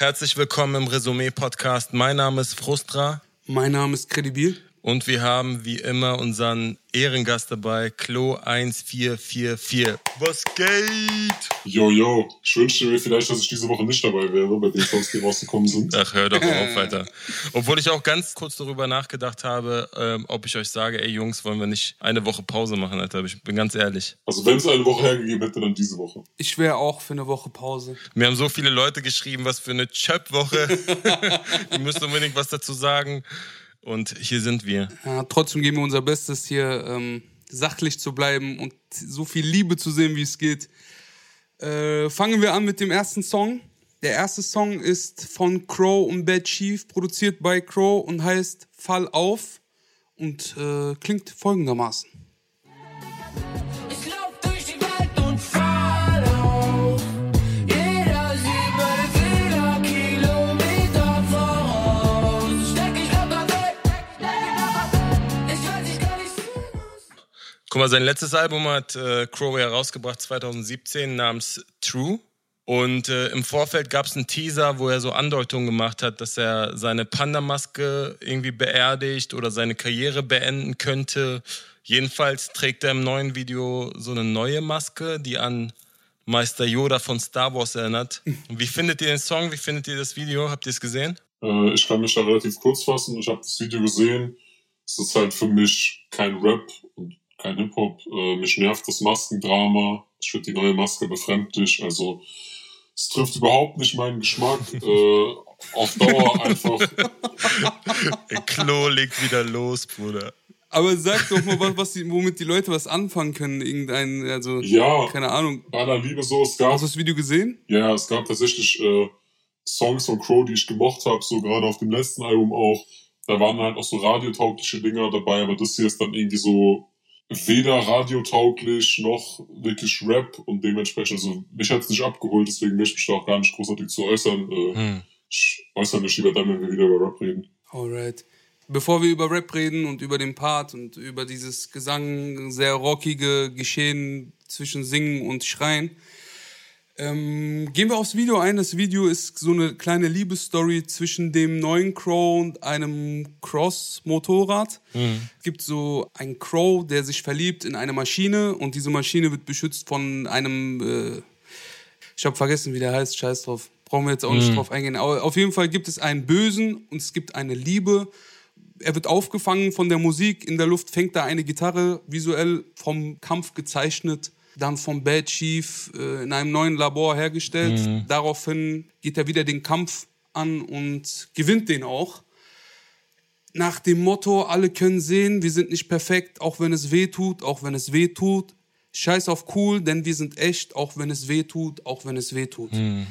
Herzlich willkommen im Resümee-Podcast. Mein Name ist Frustra. Mein Name ist Credibil. Und wir haben wie immer unseren Ehrengast dabei, Klo 1444. Was geht? Yo, yo. Ich wünschte mir vielleicht, dass ich diese Woche nicht dabei wäre, bei den Songs, die rausgekommen sind. Ach, hör doch auf, Alter. Obwohl ich auch ganz kurz darüber nachgedacht habe, ähm, ob ich euch sage, ey Jungs, wollen wir nicht eine Woche Pause machen, Alter. Ich bin ganz ehrlich. Also wenn es eine Woche hergegeben hätte, dann diese Woche. Ich wäre auch für eine Woche Pause. Mir haben so viele Leute geschrieben, was für eine Chöp-Woche. Ihr müsst unbedingt was dazu sagen. Und hier sind wir. Ja, trotzdem geben wir unser Bestes, hier ähm, sachlich zu bleiben und so viel Liebe zu sehen, wie es geht. Äh, fangen wir an mit dem ersten Song. Der erste Song ist von Crow und Bad Chief, produziert bei Crow und heißt Fall auf und äh, klingt folgendermaßen. Guck mal, sein letztes Album hat äh, Crow herausgebracht 2017 namens True. Und äh, im Vorfeld gab es einen Teaser, wo er so Andeutungen gemacht hat, dass er seine Panda-Maske irgendwie beerdigt oder seine Karriere beenden könnte. Jedenfalls trägt er im neuen Video so eine neue Maske, die an Meister Yoda von Star Wars erinnert. Wie findet ihr den Song? Wie findet ihr das Video? Habt ihr es gesehen? Äh, ich kann mich da relativ kurz fassen. Ich habe das Video gesehen. Es ist halt für mich kein Rap und kein Hip-Hop. Äh, mich nervt das Maskendrama. Ich finde die neue Maske befremdlich. Also es trifft überhaupt nicht meinen Geschmack. äh, auf Dauer einfach. Klo legt wieder los, Bruder. Aber sag doch mal, was, was die, womit die Leute was anfangen können. Irgendein, also, ja, keine Ahnung. Bei aller Liebe so, es gab. Hast du das Video gesehen? Ja, es gab tatsächlich äh, Songs von Crow, die ich gemocht habe, so gerade auf dem letzten Album auch. Da waren halt auch so radiotaugliche Dinger dabei, aber das hier ist dann irgendwie so weder radiotauglich noch wirklich Rap und dementsprechend, also mich hat's nicht abgeholt, deswegen möchte ich mich da auch gar nicht großartig zu äußern. Äh, hm. Ich äußere mich lieber dann, wenn wir wieder über Rap reden. Alright. Bevor wir über Rap reden und über den Part und über dieses Gesang, sehr rockige Geschehen zwischen Singen und Schreien, ähm, gehen wir aufs Video ein. Das Video ist so eine kleine Liebesstory zwischen dem neuen Crow und einem Cross-Motorrad. Mhm. Es gibt so einen Crow, der sich verliebt in eine Maschine und diese Maschine wird beschützt von einem, äh, ich habe vergessen, wie der heißt, scheiß drauf. Brauchen wir jetzt auch nicht mhm. drauf eingehen. Aber auf jeden Fall gibt es einen Bösen und es gibt eine Liebe. Er wird aufgefangen von der Musik. In der Luft fängt da eine Gitarre, visuell vom Kampf gezeichnet dann vom Bad Chief äh, in einem neuen Labor hergestellt. Mhm. Daraufhin geht er wieder den Kampf an und gewinnt den auch. Nach dem Motto, alle können sehen, wir sind nicht perfekt, auch wenn es weh tut, auch wenn es weh tut. Scheiß auf cool, denn wir sind echt, auch wenn es weh tut, auch wenn es weh tut. Mhm.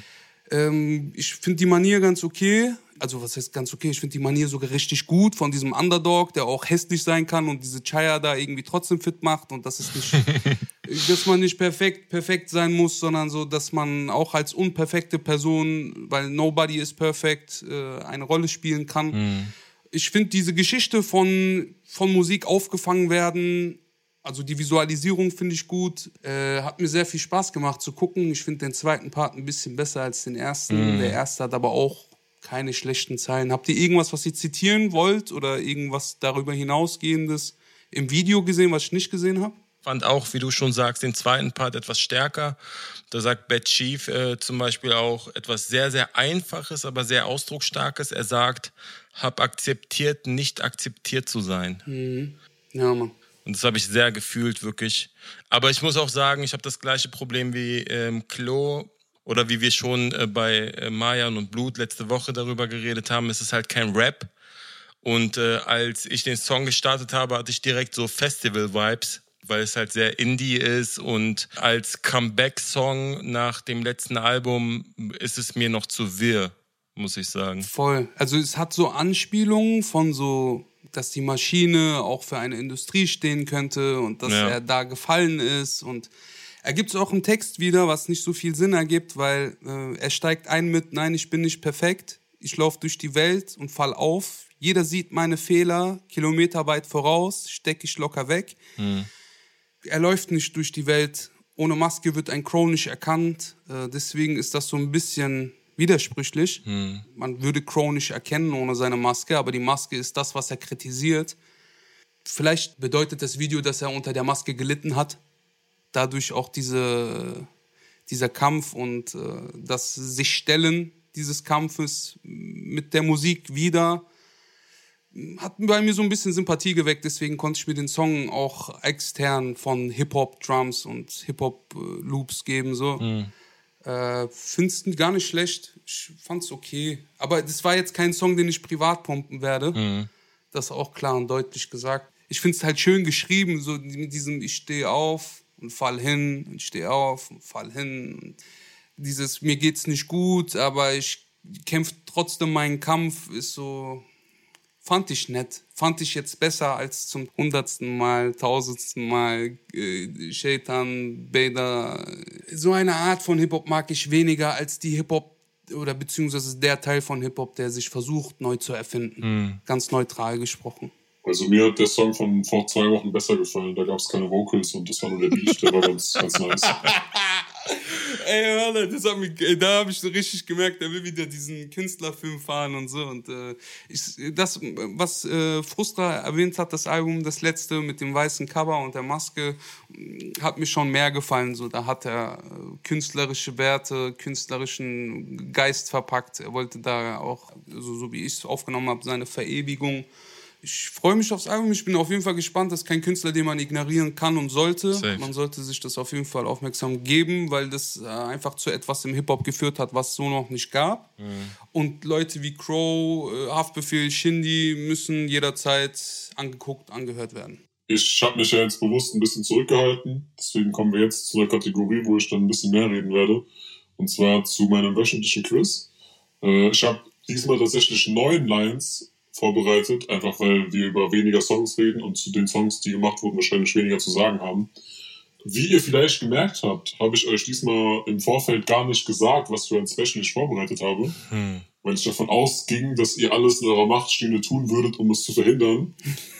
Ähm, ich finde die Manier ganz okay also was heißt ganz okay, ich finde die Manier sogar richtig gut von diesem Underdog, der auch hässlich sein kann und diese Chaya da irgendwie trotzdem fit macht und das ist nicht, dass man nicht perfekt, perfekt sein muss, sondern so, dass man auch als unperfekte Person, weil nobody is perfect, äh, eine Rolle spielen kann. Mhm. Ich finde diese Geschichte von, von Musik aufgefangen werden, also die Visualisierung finde ich gut. Äh, hat mir sehr viel Spaß gemacht zu gucken. Ich finde den zweiten Part ein bisschen besser als den ersten. Mm. Der erste hat aber auch keine schlechten Zeilen. Habt ihr irgendwas, was ihr zitieren wollt oder irgendwas darüber hinausgehendes im Video gesehen, was ich nicht gesehen habe? Fand auch, wie du schon sagst, den zweiten Part etwas stärker. Da sagt Bad Chief äh, zum Beispiel auch etwas sehr, sehr Einfaches, aber sehr Ausdrucksstarkes. Er sagt, hab akzeptiert, nicht akzeptiert zu sein. Mhm. Ja, Mann. Und das habe ich sehr gefühlt, wirklich. Aber ich muss auch sagen, ich habe das gleiche Problem wie ähm, Klo oder wie wir schon äh, bei äh, Mayan und Blut letzte Woche darüber geredet haben, ist es halt kein Rap. Und äh, als ich den Song gestartet habe, hatte ich direkt so Festival-Vibes, weil es halt sehr indie ist. Und als Comeback-Song nach dem letzten Album ist es mir noch zu wirr, muss ich sagen. Voll. Also es hat so Anspielungen von so dass die Maschine auch für eine Industrie stehen könnte und dass ja. er da gefallen ist und Ergibt es auch im Text wieder, was nicht so viel Sinn ergibt, weil äh, er steigt ein mit, nein, ich bin nicht perfekt, ich laufe durch die Welt und fall auf. Jeder sieht meine Fehler, kilometerweit voraus, stecke ich locker weg. Mhm. Er läuft nicht durch die Welt. Ohne Maske wird ein Crow nicht erkannt. Äh, deswegen ist das so ein bisschen widersprüchlich. Hm. Man würde Crow nicht erkennen ohne seine Maske, aber die Maske ist das, was er kritisiert. Vielleicht bedeutet das Video, dass er unter der Maske gelitten hat. Dadurch auch diese, dieser Kampf und äh, das sich stellen dieses Kampfes mit der Musik wieder hat bei mir so ein bisschen Sympathie geweckt, deswegen konnte ich mir den Song auch extern von Hip-Hop-Drums und Hip-Hop-Loops geben. So. Mhm. Äh, Find's gar nicht schlecht. Ich fand's okay. Aber das war jetzt kein Song, den ich privat pumpen werde. Mhm. Das auch klar und deutlich gesagt. Ich find's halt schön geschrieben, so mit diesem Ich stehe auf und fall hin und stehe auf und fall hin. Und dieses Mir geht's nicht gut, aber ich kämpfe trotzdem meinen Kampf, ist so fand ich nett. Fand ich jetzt besser als zum hundertsten Mal, tausendsten Mal äh, Shaitan, Bader. So eine Art von Hip-Hop mag ich weniger als die Hip-Hop oder beziehungsweise der Teil von Hip-Hop, der sich versucht, neu zu erfinden. Mhm. Ganz neutral gesprochen. Also mir hat der Song von vor zwei Wochen besser gefallen. Da gab es keine Vocals und das war nur der Beat, der war ganz, ganz nice. Ey, Alter, das hat mich, da habe ich so richtig gemerkt, er will wieder diesen Künstlerfilm fahren und so. Und äh, ich, das, was äh, Frustra erwähnt hat, das Album, das letzte mit dem weißen Cover und der Maske, hat mir schon mehr gefallen. So, da hat er äh, künstlerische Werte, künstlerischen Geist verpackt. Er wollte da auch, also, so wie ich es aufgenommen habe, seine Verewigung ich freue mich aufs Album. Ich bin auf jeden Fall gespannt. Das ist kein Künstler, den man ignorieren kann und sollte. Safe. Man sollte sich das auf jeden Fall aufmerksam geben, weil das äh, einfach zu etwas im Hip-Hop geführt hat, was es so noch nicht gab. Mhm. Und Leute wie Crow, äh, Haftbefehl, Shindy müssen jederzeit angeguckt, angehört werden. Ich habe mich ja jetzt bewusst ein bisschen zurückgehalten. Deswegen kommen wir jetzt zu einer Kategorie, wo ich dann ein bisschen mehr reden werde. Und zwar zu meinem wöchentlichen Quiz. Äh, ich habe diesmal tatsächlich neun Lines vorbereitet, einfach weil wir über weniger Songs reden und zu den Songs, die gemacht wurden, wahrscheinlich weniger zu sagen haben. Wie ihr vielleicht gemerkt habt, habe ich euch diesmal im Vorfeld gar nicht gesagt, was für ein Special ich vorbereitet habe. Hm. Weil ich davon ausging, dass ihr alles in eurer Macht Stehende tun würdet, um es zu verhindern.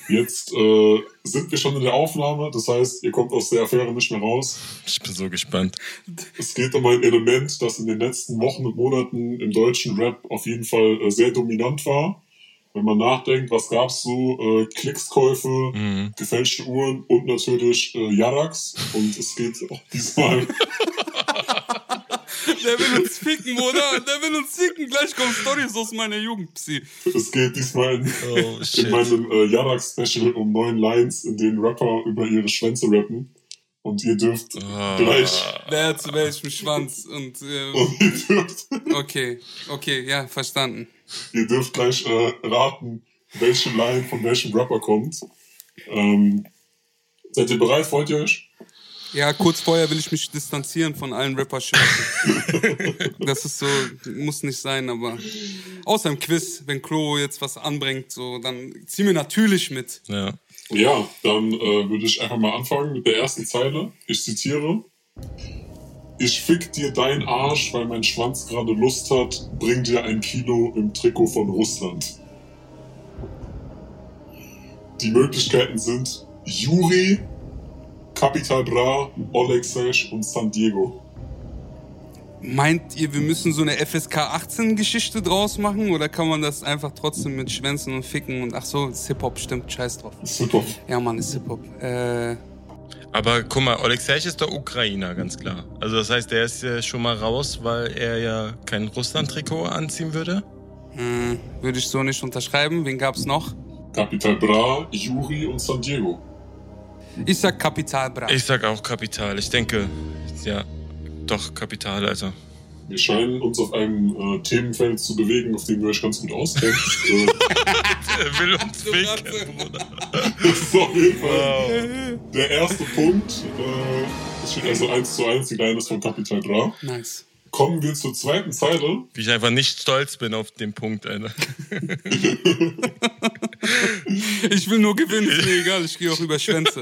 Jetzt äh, sind wir schon in der Aufnahme, das heißt, ihr kommt aus der Affäre nicht mehr raus. Ich bin so gespannt. Es geht um ein Element, das in den letzten Wochen und Monaten im deutschen Rap auf jeden Fall äh, sehr dominant war wenn man nachdenkt, was gab's so? Äh, Klickskäufe, mhm. gefälschte Uhren und natürlich äh, Yarax. Und es geht auch diesmal. Der will uns ficken, oder? Der will uns ficken. Gleich kommen Stories aus meiner Jugend, Psi. Es geht diesmal in, oh, in meinem äh, Yarax-Special um neun Lines, in denen Rapper über ihre Schwänze rappen. Und ihr dürft oh. gleich. Wer zu welchem Schwanz? Und, äh, und ihr dürft. Okay, okay, ja, verstanden. Ihr dürft gleich äh, raten, welche Line von welchem Rapper kommt. Ähm, seid ihr bereit? Freut ihr euch? Ja, kurz vorher will ich mich distanzieren von allen rapper Das ist so, muss nicht sein, aber außer im Quiz, wenn Klo jetzt was anbringt, so, dann zieh mir natürlich mit. Ja. Ja, dann äh, würde ich einfach mal anfangen mit der ersten Zeile. Ich zitiere. Ich fick dir dein Arsch, weil mein Schwanz gerade Lust hat. Bring dir ein Kilo im Trikot von Russland. Die Möglichkeiten sind Juri, Capital Bra, Oleg Sesh und San Diego. Meint ihr, wir müssen so eine FSK 18 Geschichte draus machen oder kann man das einfach trotzdem mit Schwänzen und Ficken und ach so, ist Hip-Hop, stimmt, scheiß drauf. Ist Hip-Hop. Ja, Mann, ist Hip-Hop. Äh, aber guck mal, Alexej ist der Ukrainer, ganz klar. Also das heißt, der ist ja schon mal raus, weil er ja kein Russland-Trikot anziehen würde? Hm, würde ich so nicht unterschreiben. Wen gab's noch? Capital Bra, Juri und San Diego. Ich sag Capital Bra. Ich sag auch Kapital. Ich denke, ja, doch Kapital, also. Wir scheinen uns auf einem äh, Themenfeld zu bewegen, auf dem wir euch ganz gut auskennt. äh, der will uns ficken, Bruder. Das ist auf jeden Fall wow. der erste Punkt. Äh, es steht also 1 zu 1, die Line ist von Capital Bra. Nice. Kommen wir zur zweiten Zeile. Wie ich einfach nicht stolz bin auf den Punkt, Alter. ich will nur gewinnen, ist mir egal, ich gehe auch über Schwänze.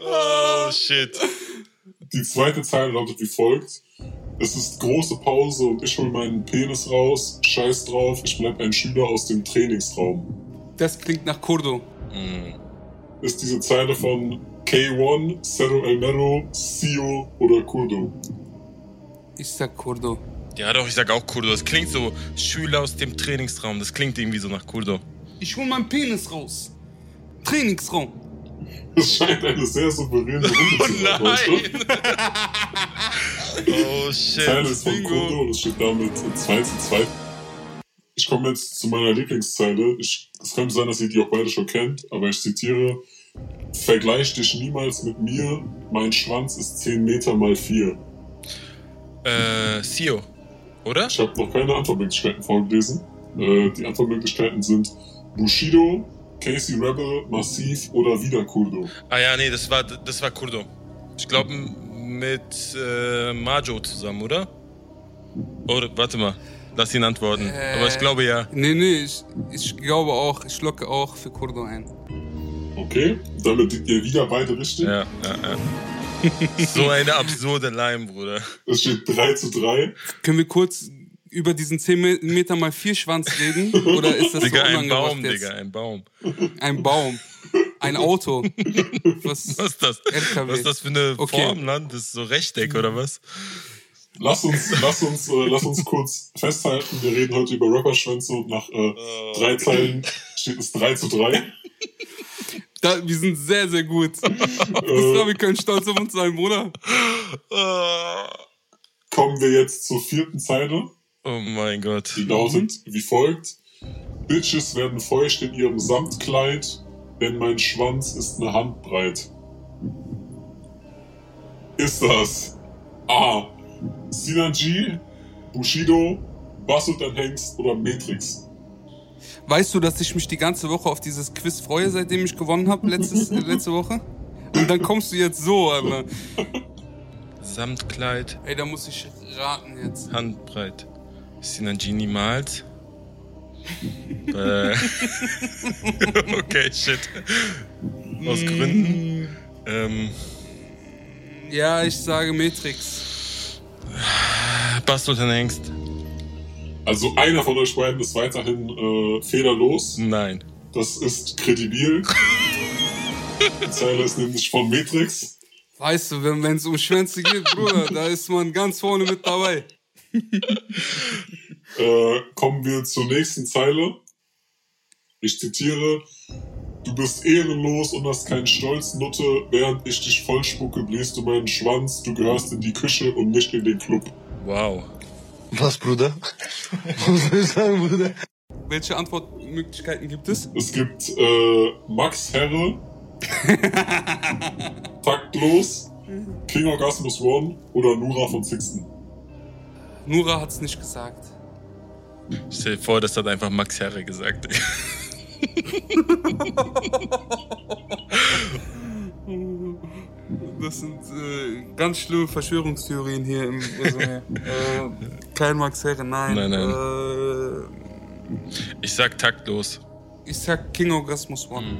oh, shit. Die zweite Zeile lautet wie folgt. Es ist große Pause und ich hole meinen Penis raus. Scheiß drauf, ich bleib ein Schüler aus dem Trainingsraum. Das klingt nach Kurdo. Mhm. Ist diese Zeile von K1, Cerro El Mero, Sio oder Kurdo? Ich sag Kurdo. Ja, doch, ich sag auch Kurdo. Das klingt so Schüler aus dem Trainingsraum. Das klingt irgendwie so nach Kurdo. Ich hol meinen Penis raus. Trainingsraum. Das scheint eine sehr souveräne Runde Oh zu sein. heute. nein! oh shit. Teil ist von. Kurdo und es steht damit 2 zu 2. Ich komme jetzt zu meiner Lieblingszeile. Ich, es könnte sein, dass ihr die auch beide schon kennt, aber ich zitiere: Vergleich dich niemals mit mir, mein Schwanz ist 10 Meter mal 4. Äh, Sio. Oder? Ich habe noch keine Antwortmöglichkeiten vorgelesen. Äh, die Antwortmöglichkeiten sind Bushido, Casey Rebel, Massiv oder wieder Kurdo. Ah ja, nee, das war, das war Kurdo. Ich glaube mit äh, Majo zusammen, oder? Oder, warte mal. Lass ihn antworten. Äh. Aber ich glaube ja. Nee, nee, ich, ich glaube auch, ich locke auch für Kurdo ein. Okay, damit liegt ihr wieder beide richtig. Ja, ja, ja. so eine absurde Line, Bruder. Es steht 3 zu 3. Können wir kurz über diesen 10 Me- Meter mal 4 Schwanz reden? Oder ist das Digga, so ein Baum, jetzt? Digga, ein Baum. Ein Baum. Ein Auto. Was? Was ist das? LKW. Was ist das für eine Okay. Form, Land? Das ist so Rechteck, oder was? Lass uns, lass uns, äh, lass uns kurz festhalten. Wir reden heute über Rapperschwänze und nach äh, drei Zeilen steht es 3 zu 3. Da, wir sind sehr, sehr gut. Äh, wir können stolz auf uns sein, Bruder. kommen wir jetzt zur vierten Zeile. Oh mein Gott. Die lautet wie folgt. Bitches werden feucht in ihrem Samtkleid, denn mein Schwanz ist eine Handbreit. Ist das A. Synergy, Bushido, Bassut Hengst oder Matrix? Weißt du, dass ich mich die ganze Woche auf dieses Quiz freue, seitdem ich gewonnen habe, letztes, äh, letzte Woche? Und dann kommst du jetzt so, Alter. Samtkleid, Ey, da muss ich raten jetzt. Handbreit. Synergy niemals. äh, okay, shit. Aus Gründen. Ähm, Ja, ich sage Matrix. Bastard Hengst. Also einer von euch beiden ist weiterhin äh, fehlerlos. Nein. Das ist kredibil. Die Zeile ist nämlich von Matrix. Weißt du, wenn es um Schwänze geht, Bruder, da ist man ganz vorne mit dabei. Äh, kommen wir zur nächsten Zeile. Ich zitiere: Du bist ehrenlos und hast keinen Stolz, Nutte. Während ich dich vollspucke, bläst du meinen Schwanz. Du gehörst in die Küche und nicht in den Club. Wow. Was, Bruder? Was soll ich sagen, Bruder? Welche Antwortmöglichkeiten gibt es? Es gibt äh, Max Herre, Taktlos, King Orgasmus One oder Nura von Sixten. Nura hat's nicht gesagt. Stell dir vor, das hat einfach Max Herre gesagt. Das sind äh, ganz schlimme Verschwörungstheorien hier im äh, kein Max Herre, nein. Nein, nein. Äh, Ich sag taktlos. ich sag King Orgasmus One.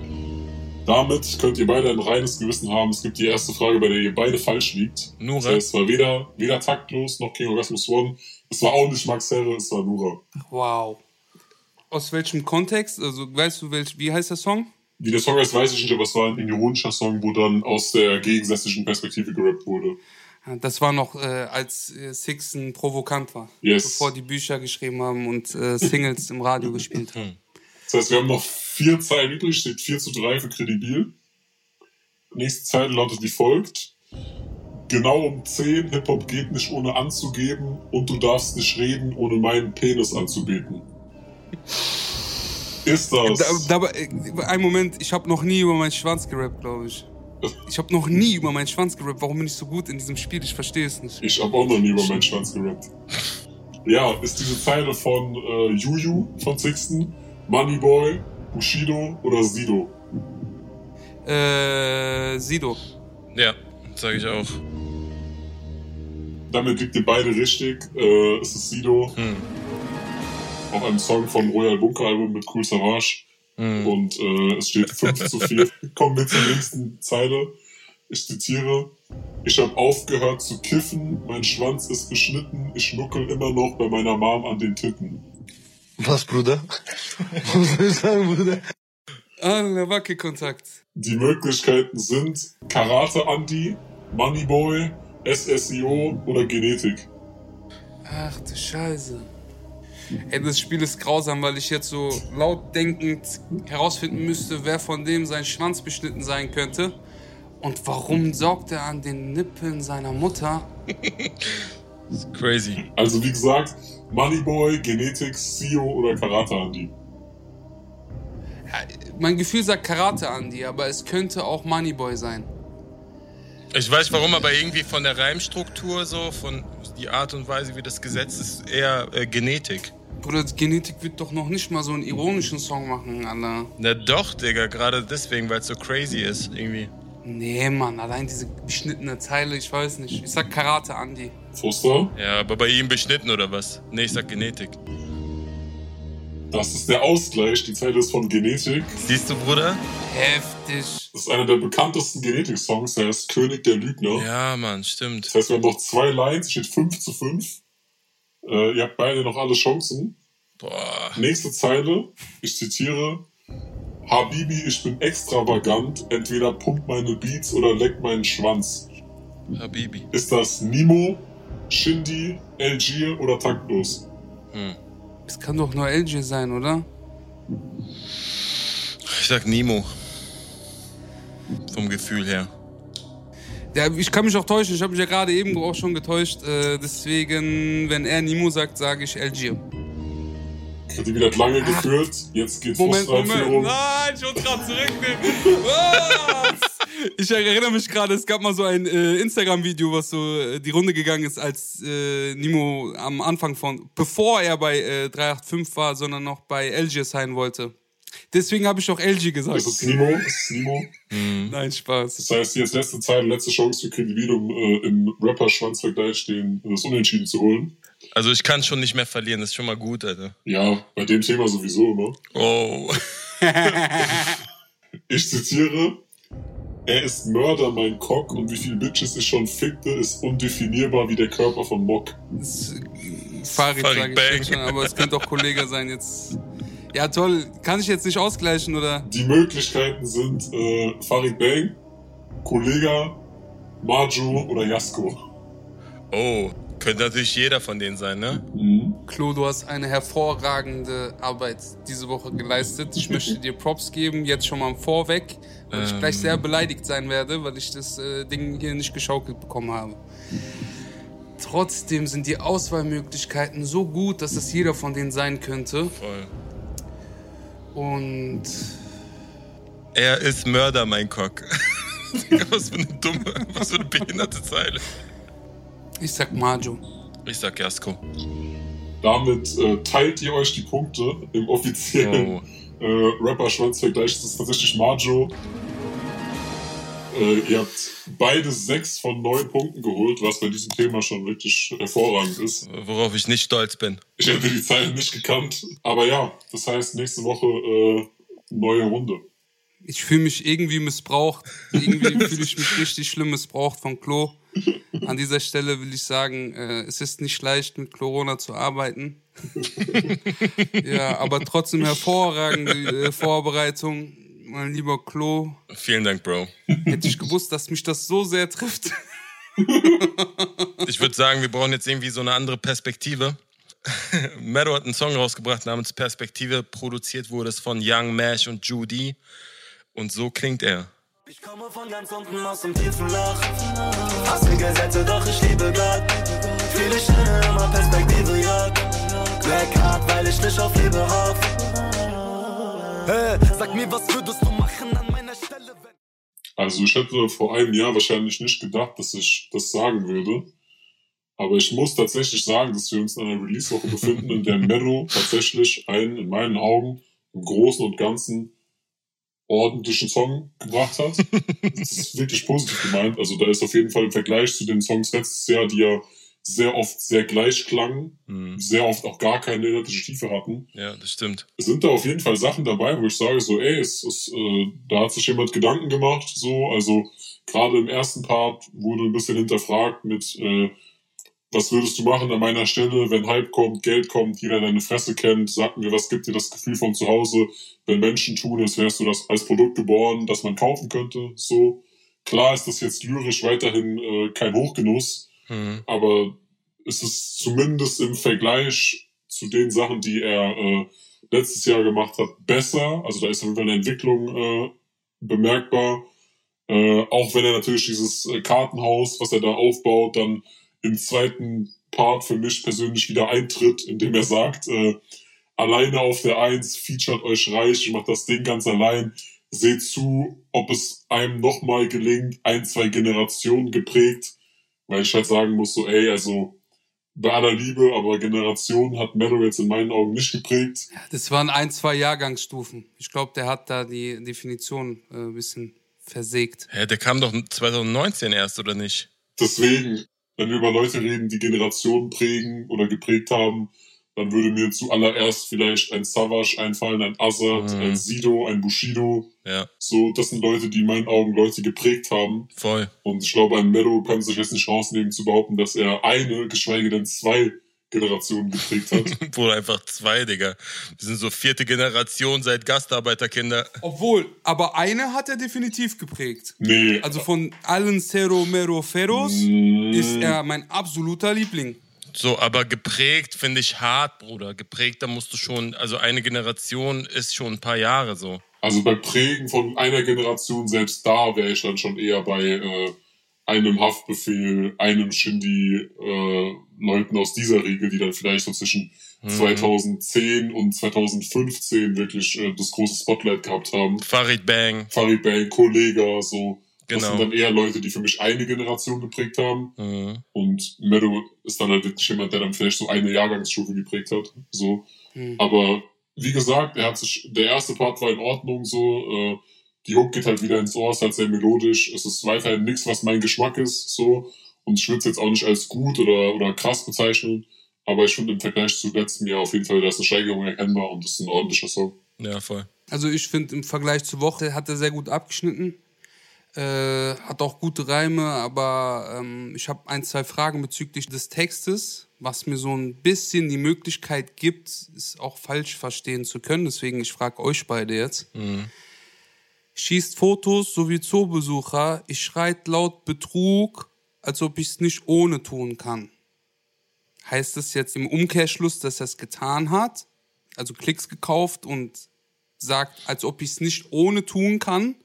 Damit könnt ihr beide ein reines Gewissen haben. Es gibt die erste Frage, bei der ihr beide falsch liegt. Das Nura. heißt, es war weder, weder taktlos noch King Orgasmus One. Es war auch nicht Max Herre, es war Nura. Wow. Aus welchem Kontext? Also weißt du, welch, wie heißt der Song? Wie der Song heißt, weiß ich nicht, aber es war ein ironischer Song, wo dann aus der gegensätzlichen Perspektive gerappt wurde. Das war noch, äh, als äh, Sixten provokant war. Yes. Bevor die Bücher geschrieben haben und äh, Singles im Radio gespielt haben. Das heißt, wir haben noch vier Zeilen übrig, steht 4 zu 3 für Kredibil. Nächste Zeile lautet wie folgt. Genau um 10, Hip-Hop geht nicht ohne anzugeben und du darfst nicht reden, ohne meinen Penis anzubeten. Ist das? Da, dabei, äh, ein Moment, ich habe noch nie über meinen Schwanz gerappt, glaube ich. Ich habe noch nie über meinen Schwanz gerappt. Warum bin ich so gut in diesem Spiel? Ich verstehe es nicht. Ich habe auch noch nie über meinen Schwanz gerappt. Ja, ist diese Zeile von äh, Juju von Sixten, Moneyboy, Bushido oder Sido? Äh, Sido. Ja, sag ich auch. Damit liegt ihr beide richtig. Äh, es ist Sido. Hm. Auf einem Song von Royal Bunker Album mit Cool Savage. Hm. Und äh, es steht 5 zu 4. Kommen wir zur nächsten Zeile. Ich zitiere. Ich habe aufgehört zu kiffen, mein Schwanz ist beschnitten, ich schnuckel immer noch bei meiner Mom an den Titten. Was, Bruder? Was soll ich sagen, Bruder? Ah, der Wackelkontakt. Die Möglichkeiten sind Karate Andy, Moneyboy, SSIO oder Genetik. Ach du Scheiße. Ey, das Spiel ist grausam, weil ich jetzt so laut denkend herausfinden müsste, wer von dem sein Schwanz beschnitten sein könnte. Und warum saugt er an den Nippeln seiner Mutter? Crazy. Also wie gesagt, Moneyboy, Genetics, CEO oder Karate Andy. Ja, mein Gefühl sagt Karate Andy, aber es könnte auch Moneyboy sein. Ich weiß warum, aber irgendwie von der Reimstruktur so, von die Art und Weise, wie das Gesetz ist, eher äh, Genetik. Bruder, Genetik wird doch noch nicht mal so einen ironischen Song machen, Alter. Na doch, Digga, gerade deswegen, weil es so crazy ist, irgendwie. Nee, Mann, allein diese beschnittene Zeile, ich weiß nicht. Ich sag Karate Andy. Fuster, Ja, aber bei ihm beschnitten oder was? Nee, ich sag Genetik. das ist der Ausgleich. Die Zeile ist von Genetik. Siehst du, Bruder? Heftig. Das ist einer der bekanntesten Genetik-Songs. Der ist König der Lügner. Ja, Mann, stimmt. Das heißt, wir haben noch zwei Lines. Es steht 5 zu 5. Äh, ihr habt beide noch alle Chancen. Boah. Nächste Zeile. Ich zitiere. Habibi, ich bin extravagant. Entweder pump meine Beats oder leck meinen Schwanz. Habibi. Ist das Nimo, Shindy, Algier oder taktlos? Hm. Es kann doch nur LG sein, oder? Ich sag Nemo. Vom Gefühl her. Ja, ich kann mich auch täuschen. Ich habe mich ja gerade eben auch schon getäuscht. Äh, deswegen, wenn er Nimo sagt, sage ich LG. Kredibil hat lange geführt. Jetzt geht's Moment, Moment. Nein, ich wollte gerade zurücknehmen. Was? Ich erinnere mich gerade, es gab mal so ein äh, Instagram-Video, was so äh, die Runde gegangen ist, als äh, Nimo am Anfang von, bevor er bei äh, 385 war, sondern noch bei LG sein wollte. Deswegen habe ich auch LG gesagt. Das ist Nimo. Das ist Nimo. Nein, Spaß. Das heißt, jetzt letzte Zeile, letzte Chance für Kredibil, um äh, im Rapper-Schwanzvergleich den, das Unentschieden zu holen. Also ich kann schon nicht mehr verlieren, das ist schon mal gut, Alter. Ja, bei dem Thema sowieso immer. Oh. Ich zitiere. Er ist Mörder, mein Cock, und wie viele Bitches ich schon fickte, ist undefinierbar wie der Körper von Mock. Äh, Farid, Farid sage ich schon, aber es könnte auch Kollege sein jetzt. Ja, toll. Kann ich jetzt nicht ausgleichen, oder? Die Möglichkeiten sind äh, Farid Bang, Kollega, Majo oder Jasko. Oh. Könnte natürlich jeder von denen sein, ne? Mhm. Klo, du hast eine hervorragende Arbeit diese Woche geleistet. Ich möchte dir Props geben, jetzt schon mal vorweg, weil ich Ähm. gleich sehr beleidigt sein werde, weil ich das äh, Ding hier nicht geschaukelt bekommen habe. Trotzdem sind die Auswahlmöglichkeiten so gut, dass es jeder von denen sein könnte. Voll. Und Er ist Mörder, mein Cock. Was für eine dumme, was für eine behinderte Zeile. Ich sag Majo. Ich sag Jasko. Damit äh, teilt ihr euch die Punkte im offiziellen Oh. äh, Rapper-Schwanzvergleich. Das ist tatsächlich Majo. Äh, ihr habt beide sechs von neun Punkten geholt, was bei diesem Thema schon wirklich hervorragend ist. Worauf ich nicht stolz bin. Ich hätte die Zeilen nicht gekannt. Aber ja, das heißt, nächste Woche äh, neue Runde. Ich fühle mich irgendwie missbraucht. Irgendwie fühle ich mich richtig schlimm missbraucht von Klo. An dieser Stelle will ich sagen, äh, es ist nicht leicht, mit Corona zu arbeiten. ja, aber trotzdem hervorragende äh, Vorbereitung. Mein lieber Klo, Vielen Dank, Bro. hätte ich gewusst, dass mich das so sehr trifft. Ich würde sagen, wir brauchen jetzt irgendwie so eine andere Perspektive. Meadow hat einen Song rausgebracht namens Perspektive. Produziert wurde es von Young Mash und Judy. Und so klingt er. Ich komme von ganz unten aus dem tiefen Loch. Hasse Gesetze, doch ich liebe Gott. Viele Sterne immer Perspektive, ja. Black Heart, weil ich nicht auf Liebe hoffe. Hey, sag mir, was würdest du machen an meiner Stelle, wenn. Also ich hätte vor einem Jahr wahrscheinlich nicht gedacht, dass ich das sagen würde. Aber ich muss tatsächlich sagen, dass wir uns in einer Release-Woche befinden, in der Mero tatsächlich einen, in meinen Augen, im Großen und Ganzen ordentlichen Song gebracht hat. Das ist wirklich positiv gemeint. Also da ist auf jeden Fall im Vergleich zu den Songs letztes Jahr, die ja sehr oft sehr gleich klangen, Hm. sehr oft auch gar keine inhaltliche Tiefe hatten, Ja, das stimmt. sind da auf jeden Fall Sachen dabei, wo ich sage so, ey, es ist, äh, da hat sich jemand Gedanken gemacht, so, also gerade im ersten Part wurde ein bisschen hinterfragt mit, äh, was würdest du machen an meiner Stelle, wenn Hype kommt, Geld kommt, jeder deine Fresse kennt, sag mir, was gibt dir das Gefühl von zu Hause, wenn Menschen tun, als wärst du das als Produkt geboren, das man kaufen könnte, so. Klar ist das jetzt lyrisch weiterhin äh, kein Hochgenuss, Hm. aber ist es zumindest im Vergleich zu den Sachen, die er äh, letztes Jahr gemacht hat, besser. Also da ist auf jeden Fall eine Entwicklung äh, bemerkbar. Äh, auch wenn er natürlich dieses äh, Kartenhaus, was er da aufbaut, dann im zweiten Part für mich persönlich wieder eintritt, indem er sagt, äh, alleine auf der Eins, featuret euch reich, ich mach das Ding ganz allein, seht zu, ob es einem nochmal gelingt, ein, zwei Generationen geprägt, weil ich halt sagen muss, so, ey, also bei aller Liebe, aber Generation hat Mello jetzt in meinen Augen nicht geprägt. Das waren ein, zwei Jahrgangsstufen. Ich glaube, der hat da die Definition äh, ein bisschen versägt. Hä, der kam doch 2019 erst, oder nicht? Deswegen, wenn wir über Leute reden, die Generationen prägen oder geprägt haben, dann würde mir zuallererst vielleicht ein Savage einfallen, ein Azad, Mhm. ein Sido, ein Bushido. Ja, So, das sind Leute, die in meinen Augen Leute geprägt haben. voll. Und ich glaube, ein Mello kann sich jetzt nicht rausnehmen zu behaupten, dass er eine, geschweige denn zwei Generationen geprägt hat. Bruder, einfach zwei, Digga. Wir sind so vierte Generation seit Gastarbeiterkinder. Obwohl, aber eine hat er definitiv geprägt. Nee. Also von allen Cero Mero Feros Mm, ist er mein absoluter Liebling. So, aber geprägt finde ich hart, Bruder. Geprägt, da musst du schon, also eine Generation ist schon ein paar Jahre so. Also bei Prägen von einer Generation, selbst da wäre ich dann schon eher bei äh, einem Haftbefehl, einem Shindy, äh, Leuten aus dieser Riege, die dann vielleicht so zwischen Mhm. 2010 und 2015 wirklich äh, das große Spotlight gehabt haben. Farid Bang. Farid Bang, Kollega, so. Das Genau. sind dann eher Leute, die für mich eine Generation geprägt haben. Mhm. Und Meadow ist dann halt wirklich jemand, der dann vielleicht so eine Jahrgangsstufe geprägt hat. So. Hm. Aber wie gesagt, er hat sich, der erste Part war in Ordnung, so, äh, die Hook geht halt wieder ins Ohr, ist halt sehr melodisch. Es ist weiterhin nichts, was mein Geschmack ist, so. Und ich würde es jetzt auch nicht als gut oder, oder krass bezeichnen. Aber ich finde im Vergleich zu letztem Jahr auf jeden Fall, da ist eine Steigerung erkennbar und das ist ein ordentlicher Song. Ja, voll. Also ich finde im Vergleich zur Woche hat er sehr gut abgeschnitten. Äh, hat auch gute Reime, aber ähm, ich habe ein, zwei Fragen bezüglich des Textes, was mir so ein bisschen die Möglichkeit gibt, es auch falsch verstehen zu können. Deswegen, ich frage euch beide jetzt. Schießt Fotos sowie Zoobesucher, ich schreit laut Betrug, als ob ich es nicht ohne tun kann. Heißt es jetzt im Umkehrschluss, dass er es getan hat? Also Klicks gekauft und sagt, als ob ich es nicht ohne tun kann?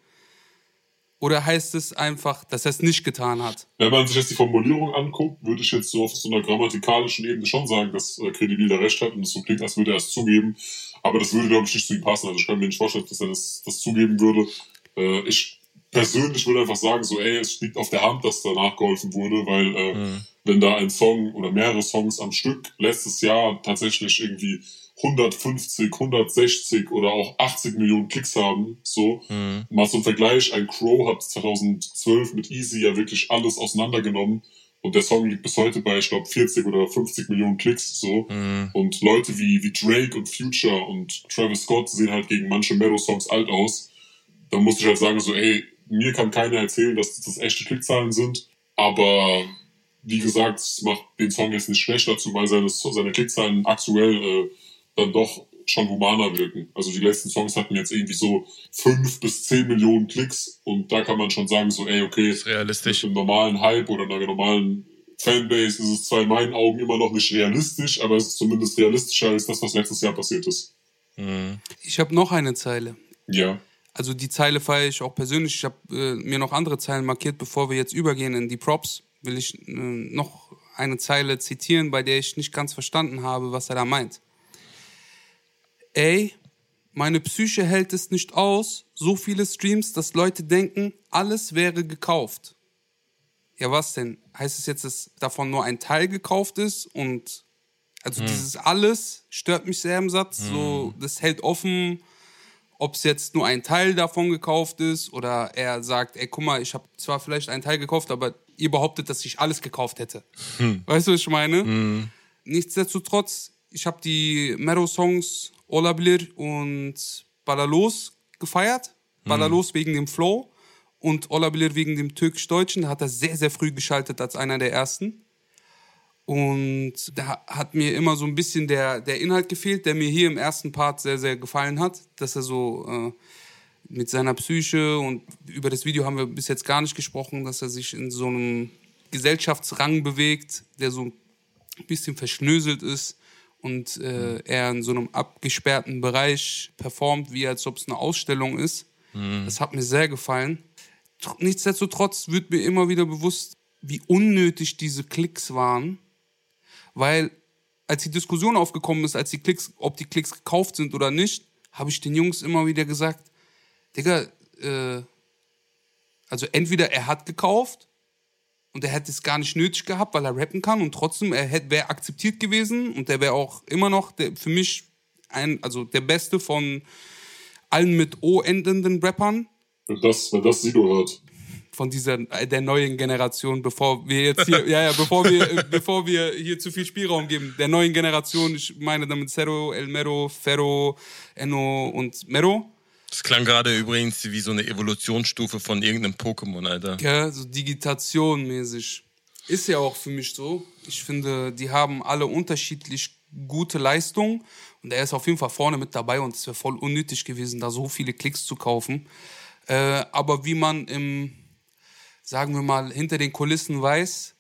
Oder heißt es einfach, dass er es nicht getan hat? Wenn man sich jetzt die Formulierung anguckt, würde ich jetzt so auf so einer grammatikalischen Ebene schon sagen, dass äh, Credibil da recht hat und es so klingt, als würde er es zugeben. Aber das würde, glaube ich, nicht zu ihm passen. Also ich kann mir nicht vorstellen, dass er das, das zugeben würde. Äh, ich persönlich würde einfach sagen, so, ey, es liegt auf der Hand, dass danach geholfen wurde, weil äh, wenn da ein Song oder mehrere Songs am Stück letztes Jahr tatsächlich irgendwie 150, 160 oder auch 80 Millionen Klicks haben, so, Mhm. Mal zum Vergleich, ein Crow hat 2012 mit Easy ja wirklich alles auseinandergenommen und der Song liegt bis heute bei, ich glaube, 40 oder 50 Millionen Klicks so. Mhm. Und Leute wie, wie Drake und Future und Travis Scott sehen halt gegen manche Meadow-Songs alt aus. Da muss ich halt sagen, so, ey, mir kann keiner erzählen, dass das echte Klickzahlen sind, aber wie gesagt, es macht den Song jetzt nicht schlechter, zumal seine, seine Klickzahlen aktuell äh, dann doch schon humaner wirken. Also die letzten Songs hatten jetzt irgendwie so fünf bis zehn Millionen Klicks und da kann man schon sagen, so, ey, okay, Ist realistisch. mit einem normalen Hype oder einer normalen Fanbase ist es zwar in meinen Augen immer noch nicht realistisch, aber es ist zumindest realistischer als das, was letztes Jahr passiert ist. Mhm. Ich habe noch eine Zeile. Ja. Also die Zeile feiere ich auch persönlich. Ich habe äh, mir noch andere Zeilen markiert, bevor wir jetzt übergehen in die Props. Will ich äh, noch eine Zeile zitieren, bei der ich nicht ganz verstanden habe, was er da meint. Ey, meine Psyche hält es nicht aus, so viele Streams, dass Leute denken, alles wäre gekauft. Ja, was denn? Heißt es jetzt, dass davon nur ein Teil gekauft ist und also dieses alles stört mich sehr im Satz. So, das hält offen, ob es jetzt nur ein Teil davon gekauft ist oder er sagt, ey, guck mal, ich habe zwar vielleicht einen Teil gekauft, aber ihr behauptet, dass ich alles gekauft hätte. Weißt du, was ich meine? Nichtsdestotrotz, ich habe die Mero-Songs Olabilir und Balalos gefeiert. Balalos wegen dem Flow und Olabilir wegen dem türkisch-deutschen. Da hat er sehr, sehr früh geschaltet als einer der ersten. Und da hat mir immer so ein bisschen der, der Inhalt gefehlt, der mir hier im ersten Part sehr, sehr gefallen hat. Dass er so äh, mit seiner Psyche und über das Video haben wir bis jetzt gar nicht gesprochen, dass er sich in so einem Gesellschaftsrang bewegt, der so ein bisschen verschnöselt ist und äh, er in so einem abgesperrten Bereich performt, wie als ob es eine Ausstellung ist. Das hat mir sehr gefallen. Tr- Nichtsdestotrotz wird mir immer wieder bewusst, wie unnötig diese Klicks waren, weil als die Diskussion aufgekommen ist, als die Klicks, ob die Klicks gekauft sind oder nicht, habe ich den Jungs immer wieder gesagt, Digga, äh, also entweder er hat gekauft und er hätte es gar nicht nötig gehabt, weil er rappen kann und trotzdem er wäre akzeptiert gewesen und der wäre auch immer noch der, für mich ein also der beste von allen mit O endenden Rappern Wenn das, wenn das Sido hört. Von dieser äh, der neuen Generation, bevor wir jetzt hier ja ja bevor wir äh, bevor wir hier zu viel Spielraum geben, der neuen Generation, ich meine damit Zero, El Mero, Ferro, Enno und Mero. Das klang gerade übrigens wie so eine Evolutionsstufe von irgendeinem Pokémon, Alter. Ja, so Digitation mäßig. Ist ja auch für mich so. Ich finde, die haben alle unterschiedlich gute Leistungen und er ist auf jeden Fall vorne mit dabei und es wäre voll unnötig gewesen, da so viele Klicks zu kaufen. Äh, aber wie man im, sagen wir mal, hinter den Kulissen weiß,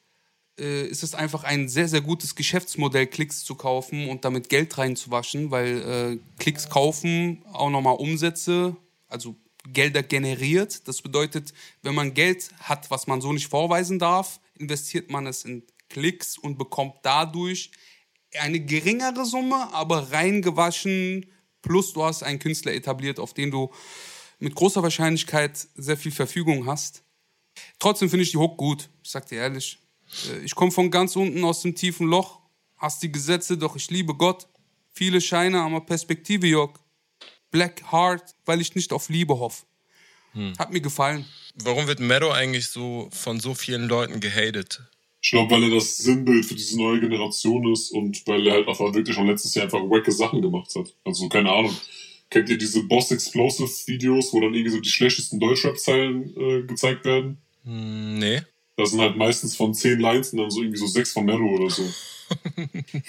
äh, ist es einfach ein sehr, sehr gutes Geschäftsmodell, Klicks zu kaufen und damit Geld reinzuwaschen, weil äh, Klicks kaufen auch nochmal Umsätze, also Gelder generiert. Das bedeutet, wenn man Geld hat, was man so nicht vorweisen darf, investiert man es in Klicks und bekommt dadurch eine geringere Summe, aber reingewaschen, plus du hast einen Künstler etabliert, auf den du mit großer Wahrscheinlichkeit sehr viel Verfügung hast. Trotzdem finde ich die Hook gut, ich sag dir ehrlich. Äh, Ich komme von ganz unten aus dem tiefen Loch, hast die Gesetze, doch ich liebe Gott. Viele Scheine, aber Perspektive, Jörg. Black Heart, weil ich nicht auf Liebe hoffe. Hat mir gefallen. Warum wird Meadow eigentlich so von so vielen Leuten gehatet? Ich glaube, weil er das Sinnbild für diese neue Generation ist und weil er halt einfach wirklich schon letztes Jahr einfach wacke Sachen gemacht hat. Also, keine Ahnung. Kennt ihr diese Boss Explosive Videos, wo dann irgendwie so die schlechtesten Deutschrap-Zeilen äh, gezeigt werden? Hm, nee. Das sind halt meistens von zehn Lines und dann so irgendwie so sechs von Mero oder so.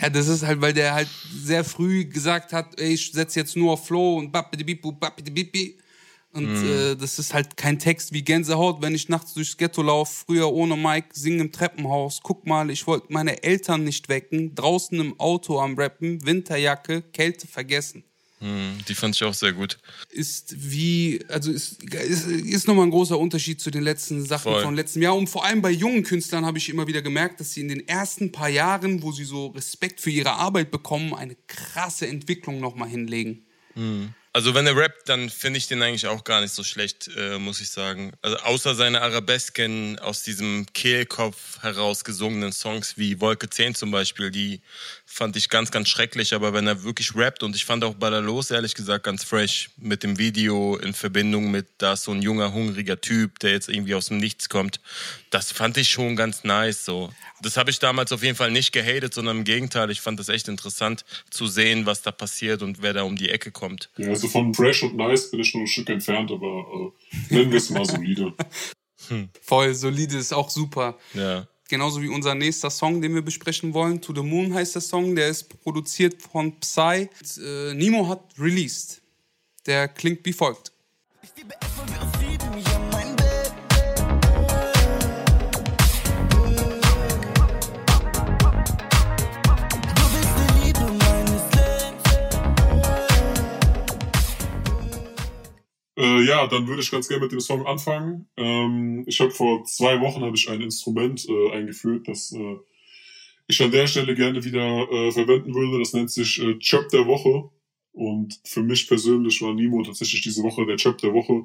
Ja, das ist halt, weil der halt sehr früh gesagt hat, ey, ich setze jetzt nur auf Flow und bappidi bappidi Und äh, das ist halt kein Text wie Gänsehaut, wenn ich nachts durchs Ghetto laufe, früher ohne Mike, singen im Treppenhaus. Guck mal, ich wollte meine Eltern nicht wecken, draußen im Auto am Rappen, Winterjacke, Kälte vergessen. Hm, die fand ich auch sehr gut. Ist wie, also ist, ist, ist nochmal ein großer Unterschied zu den letzten Sachen Voll. von letztem Jahr. Und vor allem bei jungen Künstlern habe ich immer wieder gemerkt, dass sie in den ersten paar Jahren, wo sie so Respekt für ihre Arbeit bekommen, eine krasse Entwicklung nochmal hinlegen. Also wenn er rappt, dann finde ich den eigentlich auch gar nicht so schlecht, äh, muss ich sagen. Also außer seine Arabesken aus diesem Kehlkopf heraus gesungenen Songs wie Wolke 10 zum Beispiel, die fand ich ganz, ganz schrecklich. Aber wenn er wirklich rappt und ich fand auch Ballerlos ehrlich gesagt ganz fresh mit dem Video in Verbindung mit, da ist so ein junger, hungriger Typ, der jetzt irgendwie aus dem Nichts kommt, das fand ich schon ganz nice so. Das habe ich damals auf jeden Fall nicht gehatet, sondern im Gegenteil, ich fand das echt interessant zu sehen, was da passiert und wer da um die Ecke kommt. Ja, also von Fresh und Nice bin ich noch ein Stück entfernt, aber äh, nennen wir es mal solide. Voll solide, ist auch super. Ja. Genauso wie unser nächster Song, den wir besprechen wollen. To the Moon heißt der Song. Der ist produziert von Psy. Und, äh, Nemo hat released. Der klingt wie folgt. Ich liebe es, Äh, ja, dann würde ich ganz gerne mit dem Song anfangen. Ähm, ich habe vor zwei Wochen habe ich ein Instrument äh, eingeführt, das äh, ich an der Stelle gerne wieder äh, verwenden würde. Das nennt sich äh, Chop der Woche. Und für mich persönlich war Nimo tatsächlich diese Woche der Chop der Woche.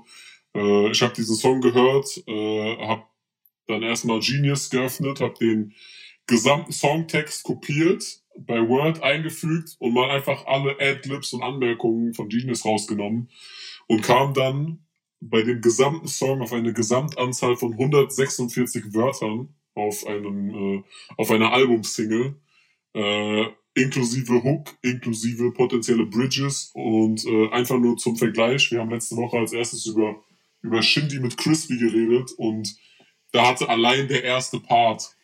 Äh, ich habe diesen Song gehört, äh, habe dann erstmal Genius geöffnet, habe den gesamten Songtext kopiert, bei Word eingefügt und mal einfach alle Adlibs und Anmerkungen von Genius rausgenommen und kam dann bei dem gesamten Song auf eine Gesamtanzahl von 146 Wörtern auf einem äh, auf einer Albumsingle äh, inklusive Hook, inklusive potenzielle Bridges und äh, einfach nur zum Vergleich. Wir haben letzte Woche als erstes über über Shindy mit Crispy geredet und da hatte allein der erste Part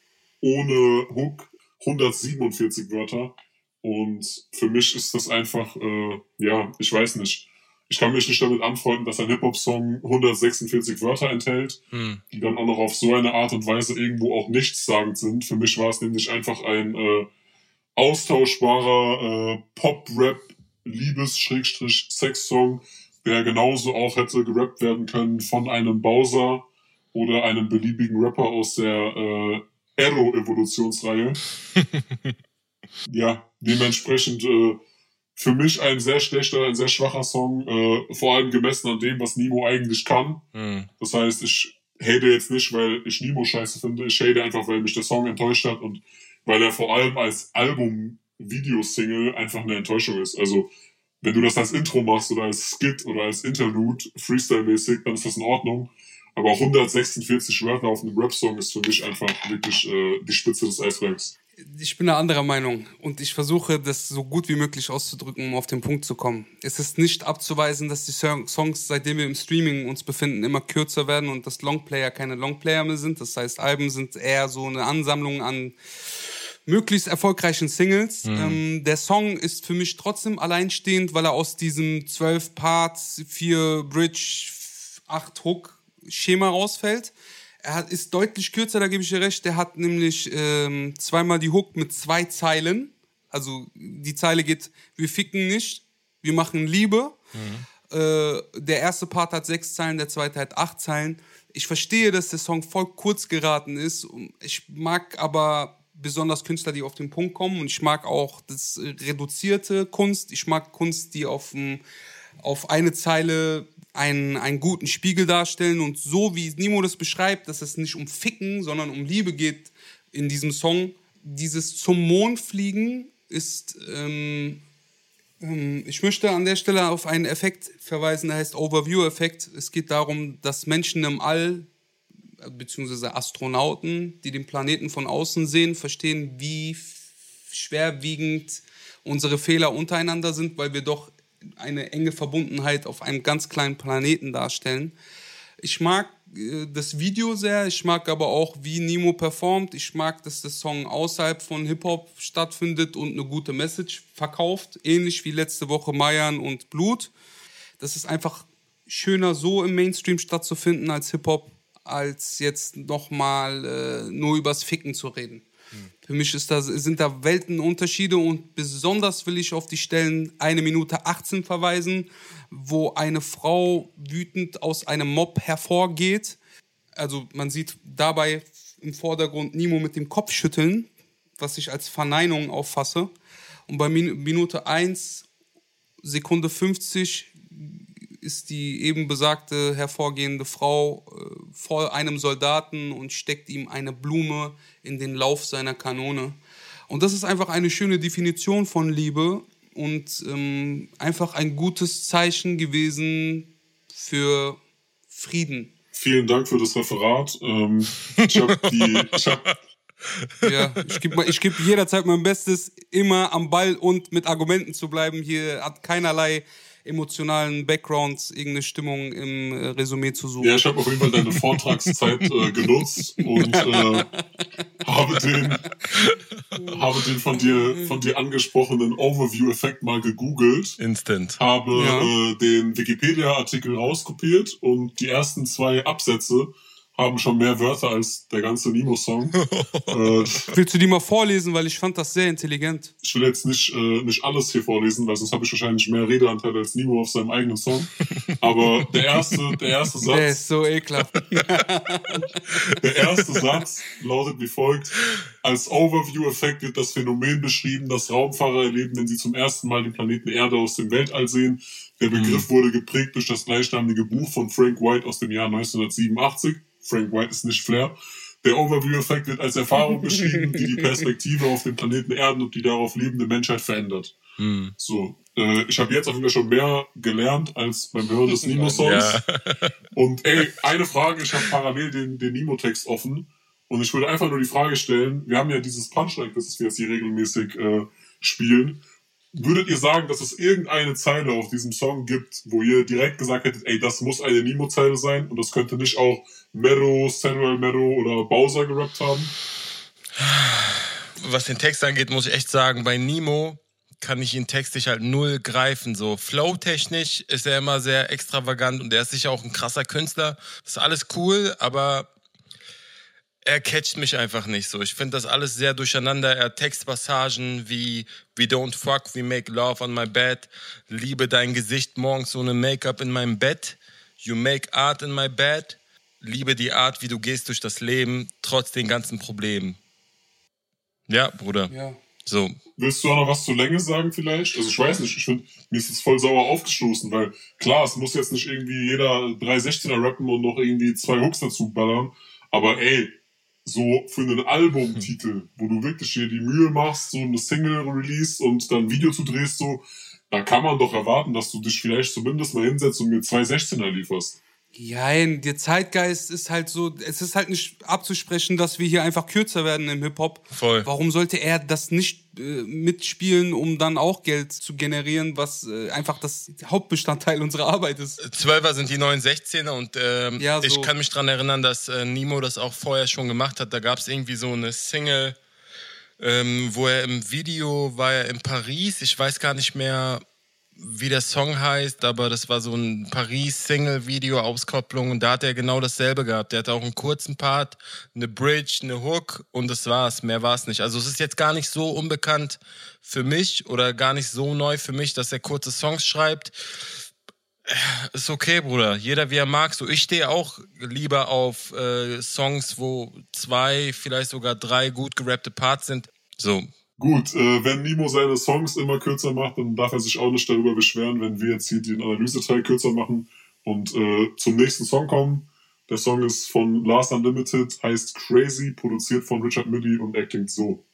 ohne Hook 147 Wörter und für mich ist das einfach äh, ja, ich weiß nicht ich kann mich nicht damit anfreunden, dass ein Hip-Hop-Song 146 Wörter enthält, Hm. die dann auch noch auf so eine Art und Weise irgendwo auch nichtssagend sind. Für mich war es nämlich einfach ein, äh, austauschbarer äh, Pop-Rap, Liebes-Sex-Song, der genauso auch hätte gerappt werden können von einem Bowser oder einem beliebigen Rapper aus der äh, Arrow-Evolutionsreihe. ja, dementsprechend äh, für mich ein sehr schlechter, ein sehr schwacher Song, äh, vor allem gemessen an dem, was Nemo eigentlich kann. Hm. Das heißt, ich hate jetzt nicht, weil ich Nemo scheiße finde, ich hate einfach, weil mich der Song enttäuscht hat und weil er vor allem als Album-Videosingle einfach eine Enttäuschung ist. Also, wenn du das als Intro machst oder als Skit oder als Interlude, Freestyle-mäßig, dann ist das in Ordnung. Aber 146 Wörter auf einem Rap-Song ist für mich einfach wirklich äh, die Spitze des Eisbergs. Ich bin einer anderer Meinung und ich versuche, das so gut wie möglich auszudrücken, um auf den Punkt zu kommen. Es ist nicht abzuweisen, dass die Song- Songs, seitdem wir im Streaming uns befinden, immer kürzer werden und dass Longplayer keine Longplayer mehr sind. Das heißt, Alben sind eher so eine Ansammlung an möglichst erfolgreichen Singles. Ähm, der Song ist für mich trotzdem alleinstehend, weil er aus diesem 12 Parts, 4 Bridge, 8 Hook Schema rausfällt. Er hat, ist deutlich kürzer, da gebe ich dir recht. Der hat nämlich ähm, zweimal die Hook mit zwei Zeilen. Also die Zeile geht, wir ficken nicht, wir machen Liebe. Äh, der erste Part hat sechs Zeilen, der zweite hat acht Zeilen. Ich verstehe, dass der Song voll kurz geraten ist. Ich mag aber besonders Künstler, die auf den Punkt kommen. Und ich mag auch das reduzierte Kunst. Ich mag Kunst, die auf, dem- auf eine Zeile einen, einen guten Spiegel darstellen. Und so wie Nimo das beschreibt, dass es nicht um Ficken, sondern um Liebe geht in diesem Song. Dieses zum Mond fliegen ist ähm, ähm, Ich möchte an der Stelle auf einen Effekt verweisen, der heißt Overview-Effekt. Es geht darum, dass Menschen im All, beziehungsweise Astronauten, die den Planeten von außen sehen, verstehen, wie schwerwiegend unsere Fehler untereinander sind, weil wir doch eine enge Verbundenheit auf einem ganz kleinen Planeten darstellen. Ich mag äh, das Video sehr, ich mag aber auch, wie Nemo performt. Ich mag, dass der Song außerhalb von Hip-Hop stattfindet und eine gute Message verkauft. Ähnlich wie letzte Woche Mayan und Blut. Das ist einfach schöner, so im Mainstream stattzufinden als Hip-Hop, als jetzt nochmal äh, nur übers Ficken zu reden. Für mich ist das, sind da Weltenunterschiede und besonders will ich auf die Stellen eine Minute 18 verweisen, wo eine Frau wütend aus einem Mob hervorgeht. Also man sieht dabei im Vordergrund Nemo mit dem Kopf schütteln, was ich als Verneinung auffasse. Und bei Min Minute 1, Sekunde 50 ist die eben besagte hervorgehende Frau äh, vor einem Soldaten und steckt ihm eine Blume in den Lauf seiner Kanone. Und das ist einfach eine schöne Definition von Liebe und ähm, einfach ein gutes Zeichen gewesen für Frieden. Vielen Dank für das Referat. Ähm, ich habe die, ich hab, Ja, ich gebe geb jederzeit mein Bestes, immer am Ball und mit Argumenten zu bleiben. Hier hat keinerlei emotionalen Backgrounds irgendeine Stimmung im äh, Resümee zu suchen. ja, ich habe auf jeden Fall deine Vortragszeit äh, genutzt und äh, habe den, habe den von dir, von dir angesprochenen Overview-Effekt mal gegoogelt. Instant. habe Ja. äh, den Wikipedia-Artikel rauskopiert und die ersten zwei Absätze haben schon mehr Wörter als der ganze Nemo-Song. äh, Willst du die mal vorlesen, weil ich fand das sehr intelligent. ich will jetzt nicht, äh, nicht alles hier vorlesen, weil sonst habe ich wahrscheinlich mehr Redeanteil als Nemo auf seinem eigenen Song. Aber der erste, der erste Der Satz, ist so ekelhaft. der erste Satz lautet wie folgt. Als Overview-Effekt wird das Phänomen beschrieben, das Raumfahrer erleben, wenn sie zum ersten Mal den Planeten Erde aus dem Weltall sehen. Der Begriff wurde geprägt durch das gleichnamige Buch von Frank White aus dem Jahr 1987. Frank White ist nicht Flair. Der Overview-Effekt wird als Erfahrung beschrieben, die die Perspektive auf den Planeten Erden und die darauf lebende Menschheit verändert. Hm. So, äh, ich habe jetzt auf jeden Fall schon mehr gelernt als beim Hören des Nemo-Songs. Ja. Und ey, eine Frage, ich habe parallel den, den Nemo-Text offen und ich würde einfach nur die Frage stellen, wir haben ja dieses Punchline, das wir jetzt hier regelmäßig äh, spielen. Würdet ihr sagen, dass es irgendeine Zeile auf diesem Song gibt, wo ihr direkt gesagt hättet, ey, das muss eine Nemo-Zeile sein und das könnte nicht auch Mero, Samuel Mero oder Bowser gerappt haben? was den Text angeht, muss ich echt sagen, bei Nemo kann ich ihn textlich halt null greifen. So flow-technisch ist er immer sehr extravagant und er ist sicher auch ein krasser Künstler. Das ist alles cool, aber er catcht mich einfach nicht so. Ich finde das alles sehr durcheinander. Er Textpassagen wie We don't fuck, we make love on my bed. Liebe dein Gesicht morgens ohne Make-up in meinem Bett. You make art in my bed. Liebe die Art, wie du gehst durch das Leben, trotz den ganzen Problemen. Ja, Bruder. Ja. So. Willst du auch noch was zur Länge sagen vielleicht? Also ich weiß nicht, ich finde, mir ist es voll sauer aufgestoßen, weil klar, es muss jetzt nicht irgendwie jeder 316er rappen und noch irgendwie zwei Hooks dazu ballern, aber ey, so für einen Albumtitel, wo du wirklich dir die Mühe machst, so eine Single release und dann ein Video zu drehst, so, da kann man doch erwarten, dass du dich vielleicht zumindest mal hinsetzt und mir zwei 16er lieferst. Nein, der Zeitgeist ist halt so, es ist halt nicht abzusprechen, dass wir hier einfach kürzer werden im Hip-Hop. Voll. Warum sollte er das nicht äh, mitspielen, um dann auch Geld zu generieren, was äh, einfach das Hauptbestandteil unserer Arbeit ist? Zwölfer sind die neuen 16er und ähm, Ja, so. ich kann mich dran erinnern, dass äh, Nemo das auch vorher schon gemacht hat. Da gab es irgendwie so eine Single, ähm, wo er im Video war er in Paris. Ich weiß gar nicht mehr, wie der Song heißt, aber das war so ein Paris-Single-Video-Auskopplung und da hat er genau dasselbe gehabt. Der hatte auch einen kurzen Part, eine Bridge, eine Hook und das war's. Mehr war's nicht. Also es ist jetzt gar nicht so unbekannt für mich oder gar nicht so neu für mich, dass er kurze Songs schreibt. Ist okay, Bruder. Jeder wie er mag. So, ich stehe auch lieber auf äh, Songs, wo zwei, vielleicht sogar drei gut gerappte Parts sind. So, Gut, äh, wenn Nimo seine Songs immer kürzer macht, dann darf er sich auch nicht darüber beschweren, wenn wir jetzt hier den Analyseteil kürzer machen und äh, zum nächsten Song kommen. Der Song ist von Last Unlimited, heißt Crazy, produziert von Richard Millie und er klingt so.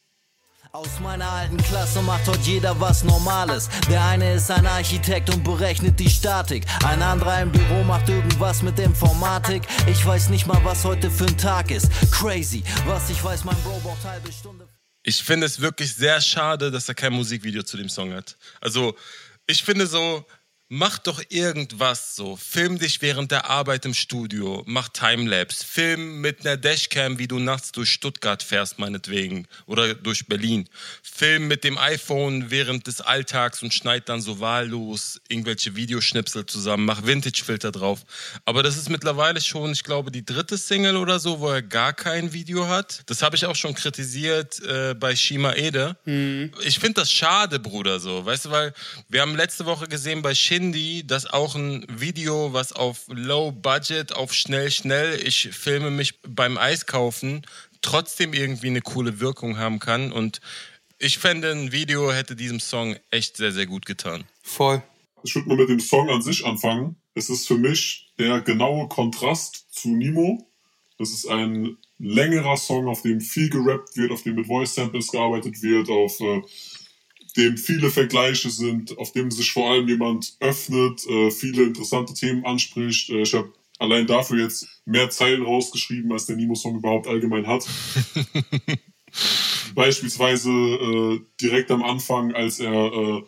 Aus meiner alten Klasse macht heute jeder was Normales. Der eine ist ein Architekt und berechnet die Statik. Ein anderer im Büro macht irgendwas mit Informatik. Ich weiß nicht mal, was heute für ein Tag ist. Crazy, was ich weiß, mein Bro braucht halbe Stunde. Ich finde es wirklich sehr schade, dass er kein Musikvideo zu dem Song hat. Also, ich finde so, mach doch irgendwas so. Film dich während der Arbeit im Studio, mach Timelapse, film mit einer Dashcam, wie du nachts durch Stuttgart fährst, meinetwegen, oder durch Berlin. Film mit dem iPhone während des Alltags und schneid dann so wahllos irgendwelche Videoschnipsel zusammen, mach Vintage-Filter drauf. Aber das ist mittlerweile schon, ich glaube, die dritte Single oder so, wo er gar kein Video hat. Das habe ich auch schon kritisiert äh, bei Shima Ede. Ich finde das schade, Bruder, so. Weißt du, weil wir haben letzte Woche gesehen bei Shindy, dass auch ein Video, was auf Low Budget, auf schnell, schnell, ich filme mich beim Eiskaufen, trotzdem irgendwie eine coole Wirkung haben kann. Und ich fände, ein Video hätte diesem Song echt sehr, sehr gut getan. Voll. Ich würde mal mit dem Song an sich anfangen. Es ist für mich der genaue Kontrast zu Nemo. Das ist ein längerer Song, auf dem viel gerappt wird, auf dem mit Voice Samples gearbeitet wird, auf äh, dem viele Vergleiche sind, auf dem sich vor allem jemand öffnet, äh, viele interessante Themen anspricht. Äh, ich habe allein dafür jetzt mehr Zeilen rausgeschrieben, als der Nemo-Song überhaupt allgemein hat. Beispielsweise äh, direkt am Anfang, als er äh,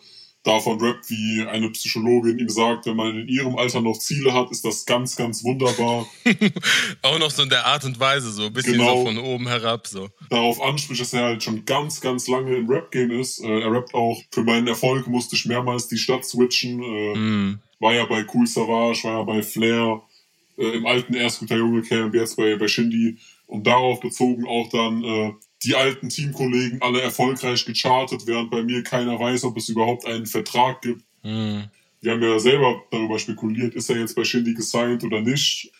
davon rappt, wie eine Psychologin ihm sagt, wenn man in ihrem Alter noch Ziele hat, ist das ganz, ganz wunderbar. Auch noch so in der Art und Weise, so ein bisschen Genau. so von oben herab, so. Darauf anspricht, dass er halt schon ganz, ganz lange im Rap-Game ist. Äh, er rappt auch, für meinen Erfolg musste ich mehrmals die Stadt switchen. Äh, Mm. War ja bei Cool Savage, war ja bei Flair, äh, im alten Ersguter Junge Camp, jetzt bei, bei Shindy. Und darauf bezogen auch dann äh, die alten Teamkollegen alle erfolgreich gechartet, während bei mir keiner weiß, ob es überhaupt einen Vertrag gibt. Mm. Wir haben ja selber darüber spekuliert, ist er jetzt bei Shindy gesigned oder nicht.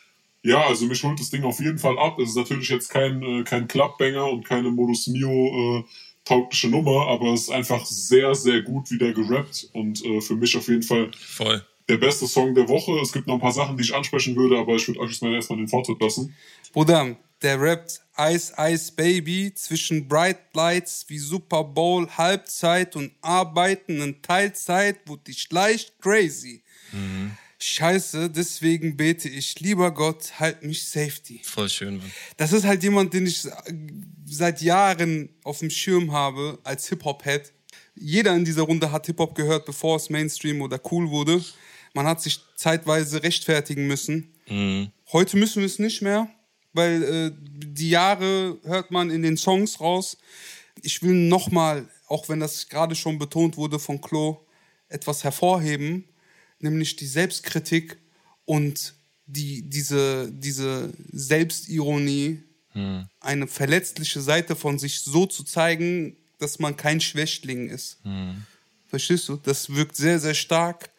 Ja, also mich holt das Ding auf jeden Fall ab. Es ist natürlich jetzt kein, äh, kein Clubbanger und keine Modus Mio äh, taugliche Nummer, aber es ist einfach sehr, sehr gut wieder gerappt und äh, für mich auf jeden Fall Voll. der beste Song der Woche. Es gibt noch ein paar Sachen, die ich ansprechen würde, aber ich würde euch jetzt mal erstmal den Vortritt lassen. Bruder, der rappt Ice Ice Baby zwischen Bright Lights wie Super Bowl Halbzeit und Arbeiten in Teilzeit wurde ich leicht crazy. Scheiße, deswegen bete ich, lieber Gott, halt mich Safety. Voll schön, Mann. Das ist halt jemand, den ich seit Jahren auf dem Schirm habe als Hip-Hop-Head. Jeder in dieser Runde hat Hip-Hop gehört, bevor es Mainstream oder cool wurde. Man hat sich zeitweise rechtfertigen müssen. Heute müssen wir es nicht mehr, weil äh, die Jahre hört man in den Songs raus. Ich will nochmal, auch wenn das gerade schon betont wurde von Klo, etwas hervorheben, nämlich die Selbstkritik und die, diese, diese Selbstironie hm. eine verletzliche Seite von sich so zu zeigen, dass man kein Schwächling ist. Hm. Verstehst du? Das wirkt sehr, sehr stark.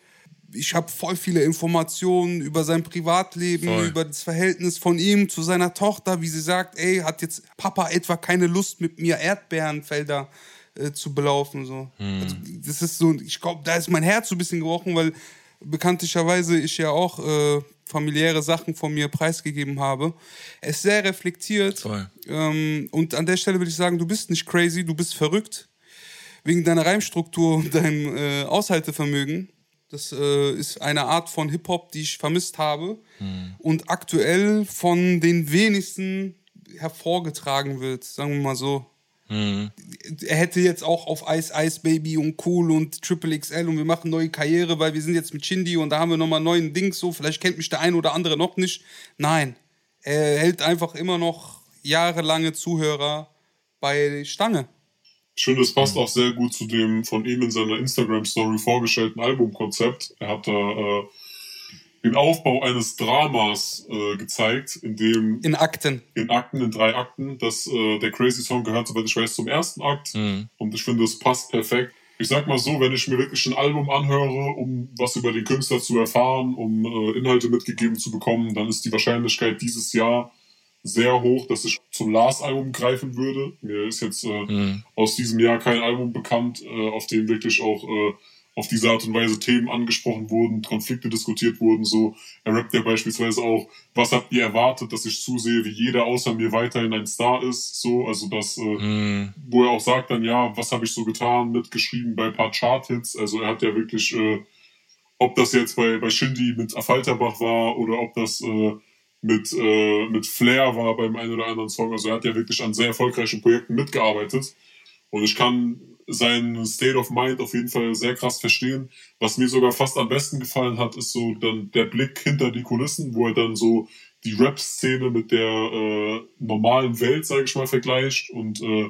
Ich habe voll viele Informationen über sein Privatleben, voll. über das Verhältnis von ihm zu seiner Tochter, wie sie sagt, ey, hat jetzt Papa etwa keine Lust mit mir Erdbeerenfelder äh, zu belaufen. So. Hm. Also, das ist so, ich glaube, da ist mein Herz so ein bisschen gebrochen, weil bekanntlicherweise ich ja auch äh, familiäre Sachen von mir preisgegeben habe. Er ist sehr reflektiert. Ähm, und an der Stelle will ich sagen, du bist nicht crazy, du bist verrückt. Wegen deiner Reimstruktur und deinem äh, Aushaltevermögen. Das äh, ist eine Art von Hip-Hop, die ich vermisst habe. Hm. Und aktuell von den wenigsten hervorgetragen wird, sagen wir mal so. Mhm. Er hätte jetzt auch auf Ice Ice Baby und Cool und Triple XL und wir machen neue Karriere, weil wir sind jetzt mit Shindy und da haben wir nochmal neuen Dings so. Vielleicht kennt mich der ein oder andere noch nicht. Nein, er hält einfach immer noch jahrelange Zuhörer bei Stange. Ich finde, es passt auch sehr gut zu dem von ihm in seiner Instagram-Story vorgestellten Albumkonzept. Er hat da äh, den Aufbau eines Dramas äh, gezeigt, in dem in Akten in Akten in drei Akten, dass äh, der Crazy Song gehört, soweit ich weiß, zum ersten Akt mhm. und ich finde, es passt perfekt. Ich sag mal so, wenn ich mir wirklich ein Album anhöre, um was über den Künstler zu erfahren, um äh, Inhalte mitgegeben zu bekommen, dann ist die Wahrscheinlichkeit dieses Jahr sehr hoch, dass ich zum Last-Album greifen würde. Mir ist jetzt äh, mhm. aus diesem Jahr kein Album bekannt, äh, auf dem wirklich auch äh, auf diese Art und Weise Themen angesprochen wurden, Konflikte diskutiert wurden. So, er rappt ja beispielsweise auch, was habt ihr erwartet, dass ich zusehe, wie jeder außer mir weiterhin ein Star ist. So, also das, äh, mm. wo er auch sagt dann, ja, was habe ich so getan, mitgeschrieben bei ein paar Chart-Hits. Also er hat ja wirklich, äh, ob das jetzt bei, bei Shindy mit Affalterbach war oder ob das äh, mit, äh, mit Flair war beim einen oder anderen Song. Also er hat ja wirklich an sehr erfolgreichen Projekten mitgearbeitet. Und ich kann sein State of Mind auf jeden Fall sehr krass verstehen. Was mir sogar fast am besten gefallen hat, ist so dann der Blick hinter die Kulissen, wo er dann so die Rap-Szene mit der äh, normalen Welt, sage ich mal, vergleicht und äh,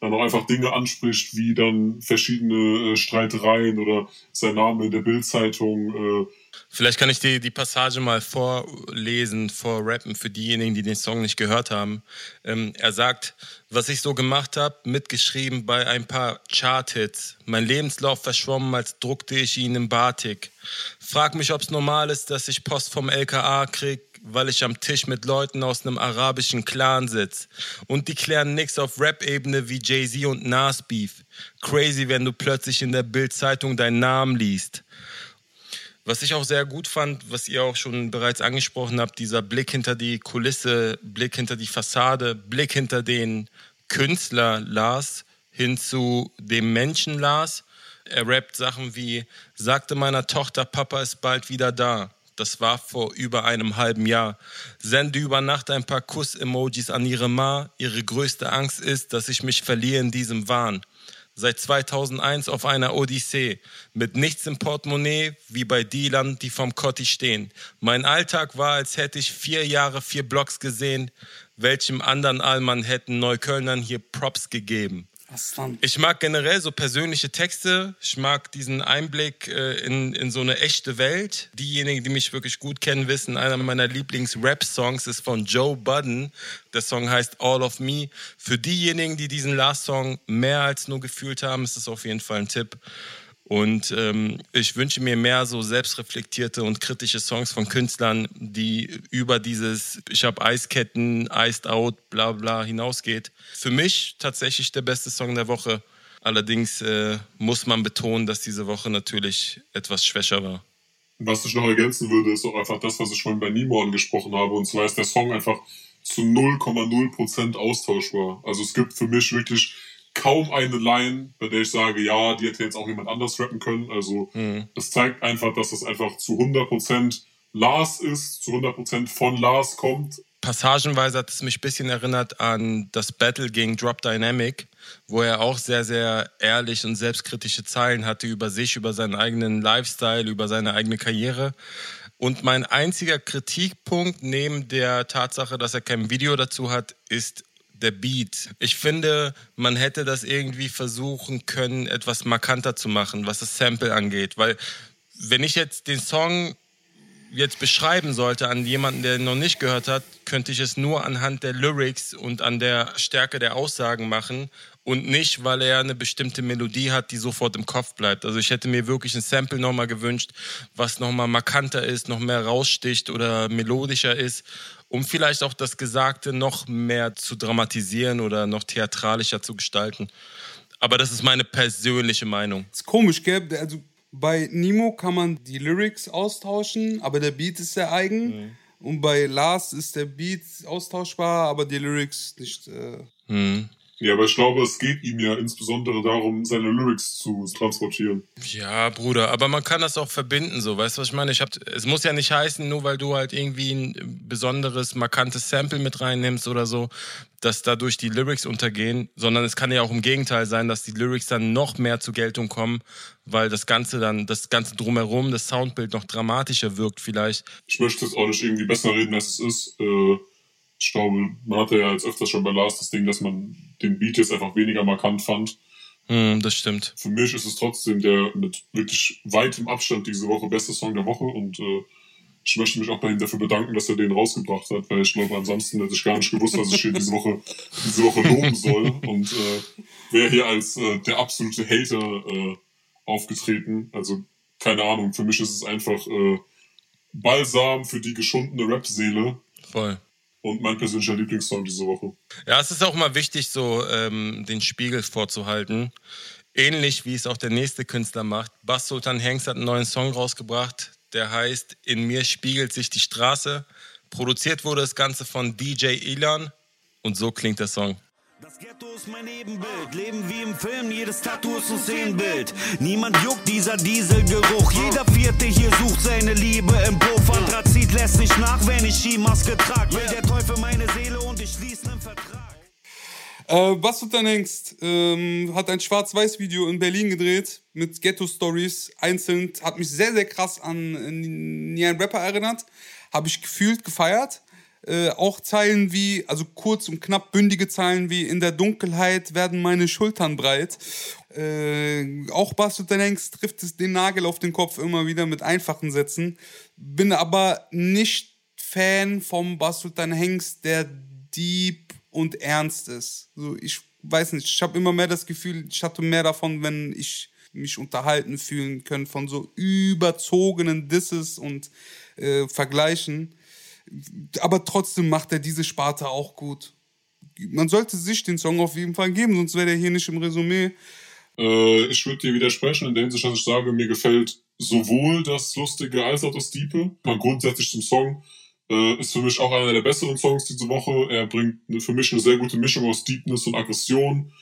dann auch einfach Dinge anspricht, wie dann verschiedene äh, Streitereien oder sein Name in der Bildzeitung. Äh, Vielleicht kann ich die, die Passage mal vorlesen, vorrappen für diejenigen, die den Song nicht gehört haben. Ähm, er sagt, was ich so gemacht habe, mitgeschrieben bei ein paar Chart-Hits. Mein Lebenslauf verschwommen, als druckte ich ihn im Batik. Frag mich, ob's normal ist, dass ich Post vom LKA krieg, weil ich am Tisch mit Leuten aus einem arabischen Clan sitz. Und die klären nix auf Rap-Ebene wie Jay-Z und Nas Beef. Crazy, wenn du plötzlich in der Bild-Zeitung deinen Namen liest. Was ich auch sehr gut fand, was ihr auch schon bereits angesprochen habt, dieser Blick hinter die Kulisse, Blick hinter die Fassade, Blick hinter den Künstler Lars hin zu dem Menschen Lars. Er rappt Sachen wie, sagte meiner Tochter, Papa ist bald wieder da. Das war vor über einem halben Jahr. Sende über Nacht ein paar Kuss-Emojis an ihre Ma. Ihre größte Angst ist, dass ich mich verliere in diesem Wahn. Seit 2001 auf einer Odyssee. Mit nichts im Portemonnaie, wie bei Dealern, die vom Kotti stehen. Mein Alltag war, als hätte ich vier Jahre vier Blocks gesehen. Welchem anderen Allmann hätten Neuköllnern hier Props gegeben? Ich mag generell so persönliche Texte. Ich mag diesen Einblick äh, in, in so eine echte Welt. Diejenigen, die mich wirklich gut kennen, wissen, einer meiner Lieblings-Rap-Songs ist von Joe Budden. Der Song heißt All of Me. Für diejenigen, die diesen Last-Song mehr als nur gefühlt haben, ist es auf jeden Fall ein Tipp. Und ähm, ich wünsche mir mehr so selbstreflektierte und kritische Songs von Künstlern, die über dieses Ich habe Eisketten, Iced Out, bla bla hinausgeht. Für mich tatsächlich der beste Song der Woche. Allerdings äh, muss man betonen, dass diese Woche natürlich etwas schwächer war. Was ich noch ergänzen würde, ist auch einfach das, was ich vorhin bei Nimo angesprochen habe. Und zwar ist der Song einfach zu 0,0% austauschbar. Also es gibt für mich wirklich kaum eine Line, bei der ich sage, ja, die hätte jetzt auch jemand anders rappen können. Also mhm. das zeigt einfach, dass das einfach zu 100% Lars ist, zu 100% von Lars kommt. Passagenweise hat es mich ein bisschen erinnert an das Battle gegen Drop Dynamic, wo er auch sehr, sehr ehrlich und selbstkritische Zeilen hatte über sich, über seinen eigenen Lifestyle, über seine eigene Karriere. Und mein einziger Kritikpunkt neben der Tatsache, dass er kein Video dazu hat, ist der Beat. Ich finde, man hätte das irgendwie versuchen können, etwas markanter zu machen, was das Sample angeht. Weil, wenn ich jetzt den Song jetzt beschreiben sollte an jemanden, der noch nicht gehört hat, könnte ich es nur anhand der Lyrics und an der Stärke der Aussagen machen und nicht, weil er eine bestimmte Melodie hat, die sofort im Kopf bleibt. Also ich hätte mir wirklich ein Sample nochmal gewünscht, was nochmal markanter ist, noch mehr raussticht oder melodischer ist, um vielleicht auch das Gesagte noch mehr zu dramatisieren oder noch theatralischer zu gestalten. Aber das ist meine persönliche Meinung. Ist komisch, gell? Also bei Nemo kann man die Lyrics austauschen, aber der Beat ist sehr eigen. Mhm. Und bei Lars ist der Beat austauschbar, aber die Lyrics nicht. Äh Hm. Ja, aber ich glaube, es geht ihm ja insbesondere darum, seine Lyrics zu transportieren. Ja, Bruder, aber man kann das auch verbinden, so, weißt du, was ich meine? Ich hab, es muss ja nicht heißen, nur weil du halt irgendwie ein besonderes, markantes Sample mit reinnimmst oder so, dass dadurch die Lyrics untergehen, sondern es kann ja auch im Gegenteil sein, dass die Lyrics dann noch mehr zur Geltung kommen, weil das Ganze dann, das Ganze drumherum, das Soundbild noch dramatischer wirkt vielleicht. Ich möchte jetzt auch nicht irgendwie besser reden, als es ist. Äh, ich glaube, man hatte ja jetzt öfters schon bei Lars das Ding, dass man den Beat jetzt einfach weniger markant fand. Hm, das stimmt. Für mich ist es trotzdem der mit wirklich weitem Abstand diese Woche beste Song der Woche und äh, ich möchte mich auch bei ihm dafür bedanken, dass er den rausgebracht hat, weil ich glaube, ansonsten hätte ich gar nicht gewusst, was ich hier diese Woche, diese Woche loben soll und äh, wäre hier als äh, der absolute Hater äh, aufgetreten. Also keine Ahnung, für mich ist es einfach äh, Balsam für die geschundene Rap-Seele Voll. Und mein persönlicher Lieblingssong diese Woche. Ja, es ist auch mal wichtig, so ähm, den Spiegel vorzuhalten. Ähnlich wie es auch der nächste Künstler macht. Bass Sultan Hengst hat einen neuen Song rausgebracht, der heißt In mir spiegelt sich die Straße. Produziert wurde das Ganze von DJ Ilan und so klingt der Song. Das Ghetto ist mein Ebenbild, Leben wie im Film, jedes Tattoo ist ein Szenenbild. Niemand juckt dieser Dieselgeruch, jeder Vierte hier sucht seine Liebe im Puff. Anthrazit lässt nicht nach, wenn ich Skimaske trag. Will der Teufel meine Seele und ich schließe einen Vertrag. Äh, was du dann denkst, ähm, hat ein Schwarz-Weiß-Video in Berlin gedreht mit Ghetto-Stories einzeln. Hat mich sehr, sehr krass an ein Rapper erinnert. Habe ich gefühlt, gefeiert. Äh, auch Zeilen wie, also kurz und knapp bündige Zeilen wie In der Dunkelheit werden meine Schultern breit. Äh, auch Bas du denkst, trifft es den Nagel auf den Kopf immer wieder mit einfachen Sätzen. Bin aber nicht Fan vom Bas Sultan Hengst, der deep und ernst ist. So, ich weiß nicht, ich habe immer mehr das Gefühl, ich hatte mehr davon, wenn ich mich unterhalten fühlen können von so überzogenen Disses und äh, Vergleichen. Aber trotzdem macht er diese Sparte auch gut. Man sollte sich den Song auf jeden Fall geben, sonst wäre der hier nicht im Resümee. Äh, ich würde dir widersprechen in der Hinsicht, dass ich sage, mir gefällt sowohl das Lustige als auch das Diepe. Mal grundsätzlich zum Song. Äh, ist für mich auch einer der besseren Songs diese Woche. Er bringt für mich eine sehr gute Mischung aus Deepness und Aggression.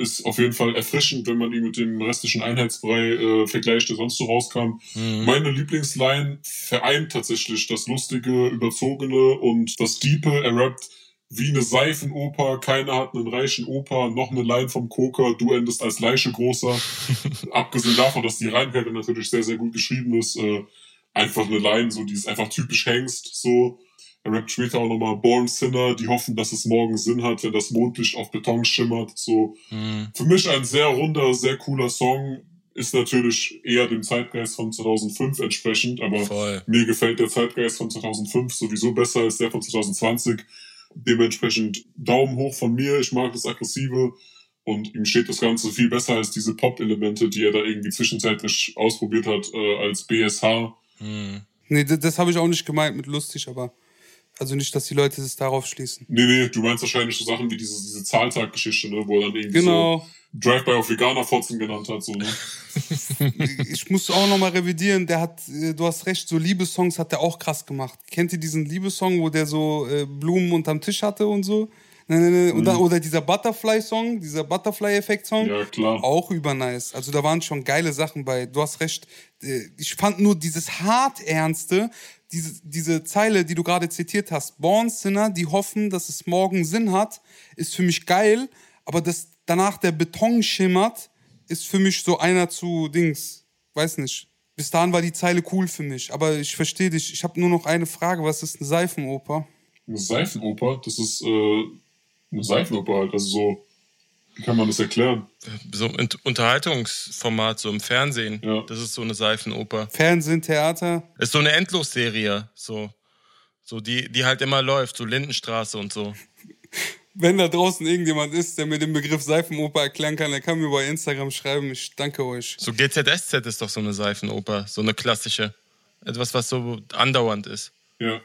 Ist auf jeden Fall erfrischend, wenn man ihn mit dem restlichen Einheitsbrei äh, vergleicht, der sonst so rauskam. Meine Lieblingsline vereint tatsächlich das Lustige, Überzogene und das Diepe. Er rappt wie eine Seifenoper, keiner hat einen reichen Opa, noch eine Line vom Koker, du endest als Leiche großer. Abgesehen davon, dass die Reinkette natürlich sehr, sehr gut geschrieben ist, äh, einfach eine Line, so die ist einfach typisch Hengst, so. Er rappt später auch nochmal Born Sinner, die hoffen, dass es morgen Sinn hat, wenn das Mondlicht auf Beton schimmert, so. Für mich ein sehr runder, sehr cooler Song, ist natürlich eher dem Zeitgeist von 2005 entsprechend, aber Voll. mir gefällt der Zeitgeist von 2005 sowieso besser als der von 2020. Dementsprechend Daumen hoch von mir. Ich mag das Aggressive und ihm steht das Ganze viel besser als diese Pop-Elemente, die er da irgendwie zwischenzeitlich ausprobiert hat äh, als BSH. Nee, das, das habe ich auch nicht gemeint mit lustig, aber also nicht, dass die Leute es darauf schließen. Nee, nee, du meinst wahrscheinlich so Sachen wie diese, diese Zahltag-Geschichte, ne, wo er dann irgendwie Genau. so Drive-by auf Veganer-Fotzen genannt hat, so, ne? Ich muss auch nochmal revidieren, der hat, äh, du hast recht, so Liebessongs hat der auch krass gemacht. Kennt ihr diesen Liebessong, wo der so äh, Blumen unterm Tisch hatte und so? Ne, ne, ne. Oder, oder dieser Butterfly-Song, dieser Butterfly-Effekt-Song. Ja, klar. Auch übernice. Also da waren schon geile Sachen bei. Du hast recht. Äh, Ich fand nur dieses hart Ernste, diese, diese Zeile, die du gerade zitiert hast. Born Sinner, die hoffen, dass es morgen Sinn hat, ist für mich geil. Aber dass danach der Beton schimmert, ist für mich so einer zu Dings. Weiß nicht. Bis dahin war die Zeile cool für mich. Aber ich verstehe dich. Ich habe nur noch eine Frage. Was ist eine Seifenoper? Eine Seifenoper, das ist äh, eine Seifenoper halt, also so, wie kann man das erklären? So ein Unterhaltungsformat, so im Fernsehen. Ja. Das ist so eine Seifenoper. Fernsehen, Theater? Ist so eine Endlosserie. So, So, die, die halt immer läuft, so Lindenstraße und so. Wenn da draußen irgendjemand ist, der mir den Begriff Seifenoper erklären kann, der kann mir bei Instagram schreiben. Ich danke euch. So GZSZ ist doch so eine Seifenoper, so eine klassische. Etwas, was so andauernd ist. Ja.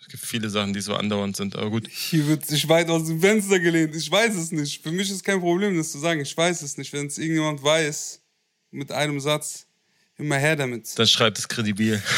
Es gibt viele Sachen, die so andauernd sind, aber gut. Hier wird sich weit aus dem Fenster gelehnt. Ich weiß es nicht. Für mich ist kein Problem, das zu sagen. Ich weiß es nicht. Wenn es irgendjemand weiß, mit einem Satz, immer her damit. Dann schreibt es kredibil.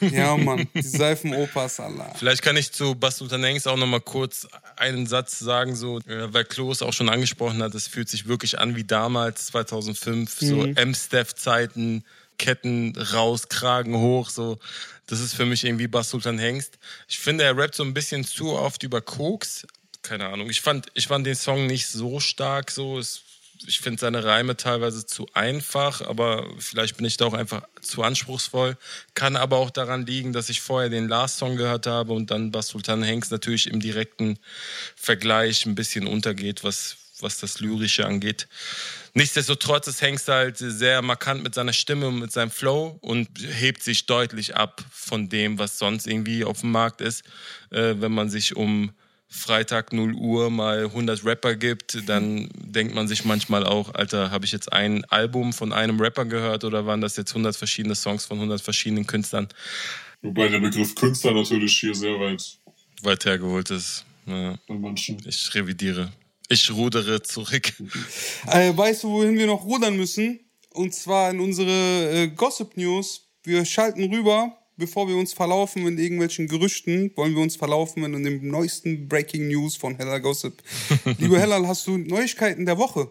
Ja, Mann. Die Seifenopas, Allah. Vielleicht kann ich zu Basultan Hengst auch nochmal kurz einen Satz sagen, so, äh, weil Klos auch schon angesprochen hat, es fühlt sich wirklich an wie damals, 2005, so M-Steph-Zeiten, Ketten raus, Kragen hoch, so. Das ist für mich irgendwie Basultan Hengst. Ich finde, er rappt so ein bisschen zu oft über Koks. Keine Ahnung. Ich fand, ich fand den Song nicht so stark, so. Es, ich finde seine Reime teilweise zu einfach, aber vielleicht bin ich da auch einfach zu anspruchsvoll. Kann aber auch daran liegen, dass ich vorher den Last-Song gehört habe und dann Basultan Hengst natürlich im direkten Vergleich ein bisschen untergeht, was, was das Lyrische angeht. Nichtsdestotrotz ist Hengst halt sehr markant mit seiner Stimme und mit seinem Flow und hebt sich deutlich ab von dem, was sonst irgendwie auf dem Markt ist. Äh, wenn man sich um Freitag 0 Uhr mal 100 Rapper gibt, dann denkt man sich manchmal auch, Alter, habe ich jetzt ein Album von einem Rapper gehört oder waren das jetzt 100 verschiedene Songs von 100 verschiedenen Künstlern? Wobei der Begriff Künstler natürlich hier sehr weit Weit hergeholt ist. Ja, bei manchen. ich revidiere. Ich rudere zurück. Äh, weißt du, wohin wir noch rudern müssen? Und zwar in unsere äh, Gossip News. Wir schalten rüber, bevor wir uns verlaufen in irgendwelchen Gerüchten, wollen wir uns verlaufen in dem neuesten Breaking News von Hellal Gossip. Liebe Hellal, hast du Neuigkeiten der Woche?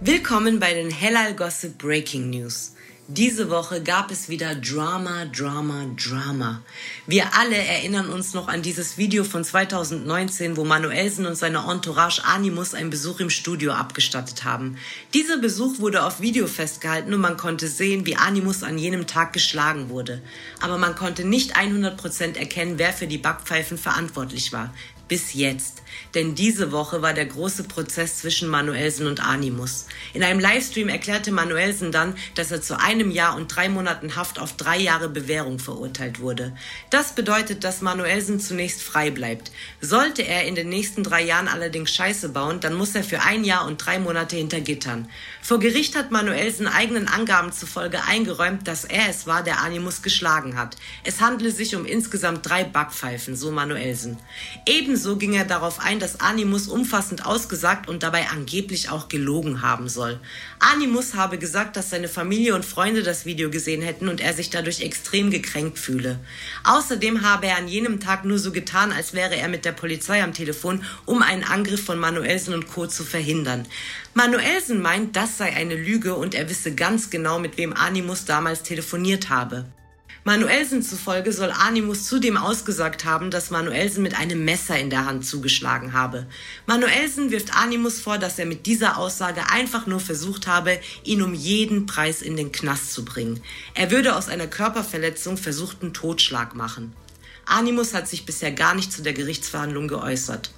Willkommen bei den Hellal Gossip Breaking News. Diese Woche gab es wieder Drama, Drama, Drama. Wir alle erinnern uns noch an dieses Video von 2019, wo Manuelsen und seine Entourage Animus einen Besuch im Studio abgestattet haben. Dieser Besuch wurde auf Video festgehalten und man konnte sehen, wie Animus an jenem Tag geschlagen wurde. Aber man konnte nicht 100% erkennen, wer für die Backpfeifen verantwortlich war. Bis jetzt. Denn diese Woche war der große Prozess zwischen Manuelsen und Animus. In einem Livestream erklärte Manuelsen dann, dass er zu einem Jahr und drei Monaten Haft auf drei Jahre Bewährung verurteilt wurde. Das bedeutet, dass Manuelsen zunächst frei bleibt. Sollte er in den nächsten drei Jahren allerdings Scheiße bauen, dann muss er für ein Jahr und drei Monate hinter Gittern. Vor Gericht hat Manuelsen eigenen Angaben zufolge eingeräumt, dass er es war, der Animus geschlagen hat. Es handle sich um insgesamt drei Backpfeifen, so Manuelsen. Ebenso ging er darauf ein, dass Animus umfassend ausgesagt und dabei angeblich auch gelogen haben soll. Animus habe gesagt, dass seine Familie und Freunde das Video gesehen hätten und er sich dadurch extrem gekränkt fühle. Außerdem habe er an jenem Tag nur so getan, als wäre er mit der Polizei am Telefon, um einen Angriff von Manuelsen und Co. zu verhindern. Manuelsen meint, das sei eine Lüge und er wisse ganz genau, mit wem Animus damals telefoniert habe. Manuelsen zufolge soll Animus zudem ausgesagt haben, dass Manuelsen mit einem Messer in der Hand zugeschlagen habe. Manuelsen wirft Animus vor, dass er mit dieser Aussage einfach nur versucht habe, ihn um jeden Preis in den Knast zu bringen. Er würde aus einer Körperverletzung versuchten Totschlag machen. Animus hat sich bisher gar nicht zu der Gerichtsverhandlung geäußert.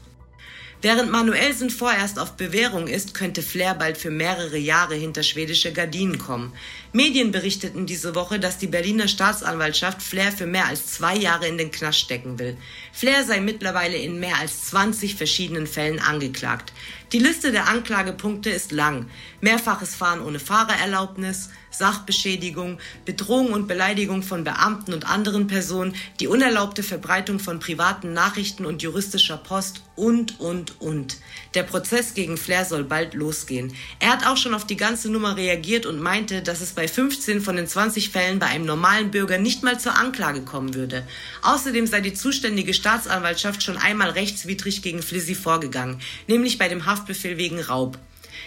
Während Manuelsen vorerst auf Bewährung ist, könnte Flair bald für mehrere Jahre hinter schwedische Gardinen kommen. Medien berichteten diese Woche, dass die Berliner Staatsanwaltschaft Flair für mehr als zwei Jahre in den Knast stecken will. Flair sei mittlerweile in mehr als 20 verschiedenen Fällen angeklagt. Die Liste der Anklagepunkte ist lang. Mehrfaches Fahren ohne Fahrererlaubnis, Sachbeschädigung, Bedrohung und Beleidigung von Beamten und anderen Personen, die unerlaubte Verbreitung von privaten Nachrichten und juristischer Post und, und, und. Der Prozess gegen Flair soll bald losgehen. Er hat auch schon auf die ganze Nummer reagiert und meinte, dass es bei 15 von den 20 Fällen bei einem normalen Bürger nicht mal zur Anklage kommen würde. Außerdem sei die zuständige Staatsanwaltschaft schon einmal rechtswidrig gegen Flizzy vorgegangen, nämlich bei dem Haftbefehl wegen Raub.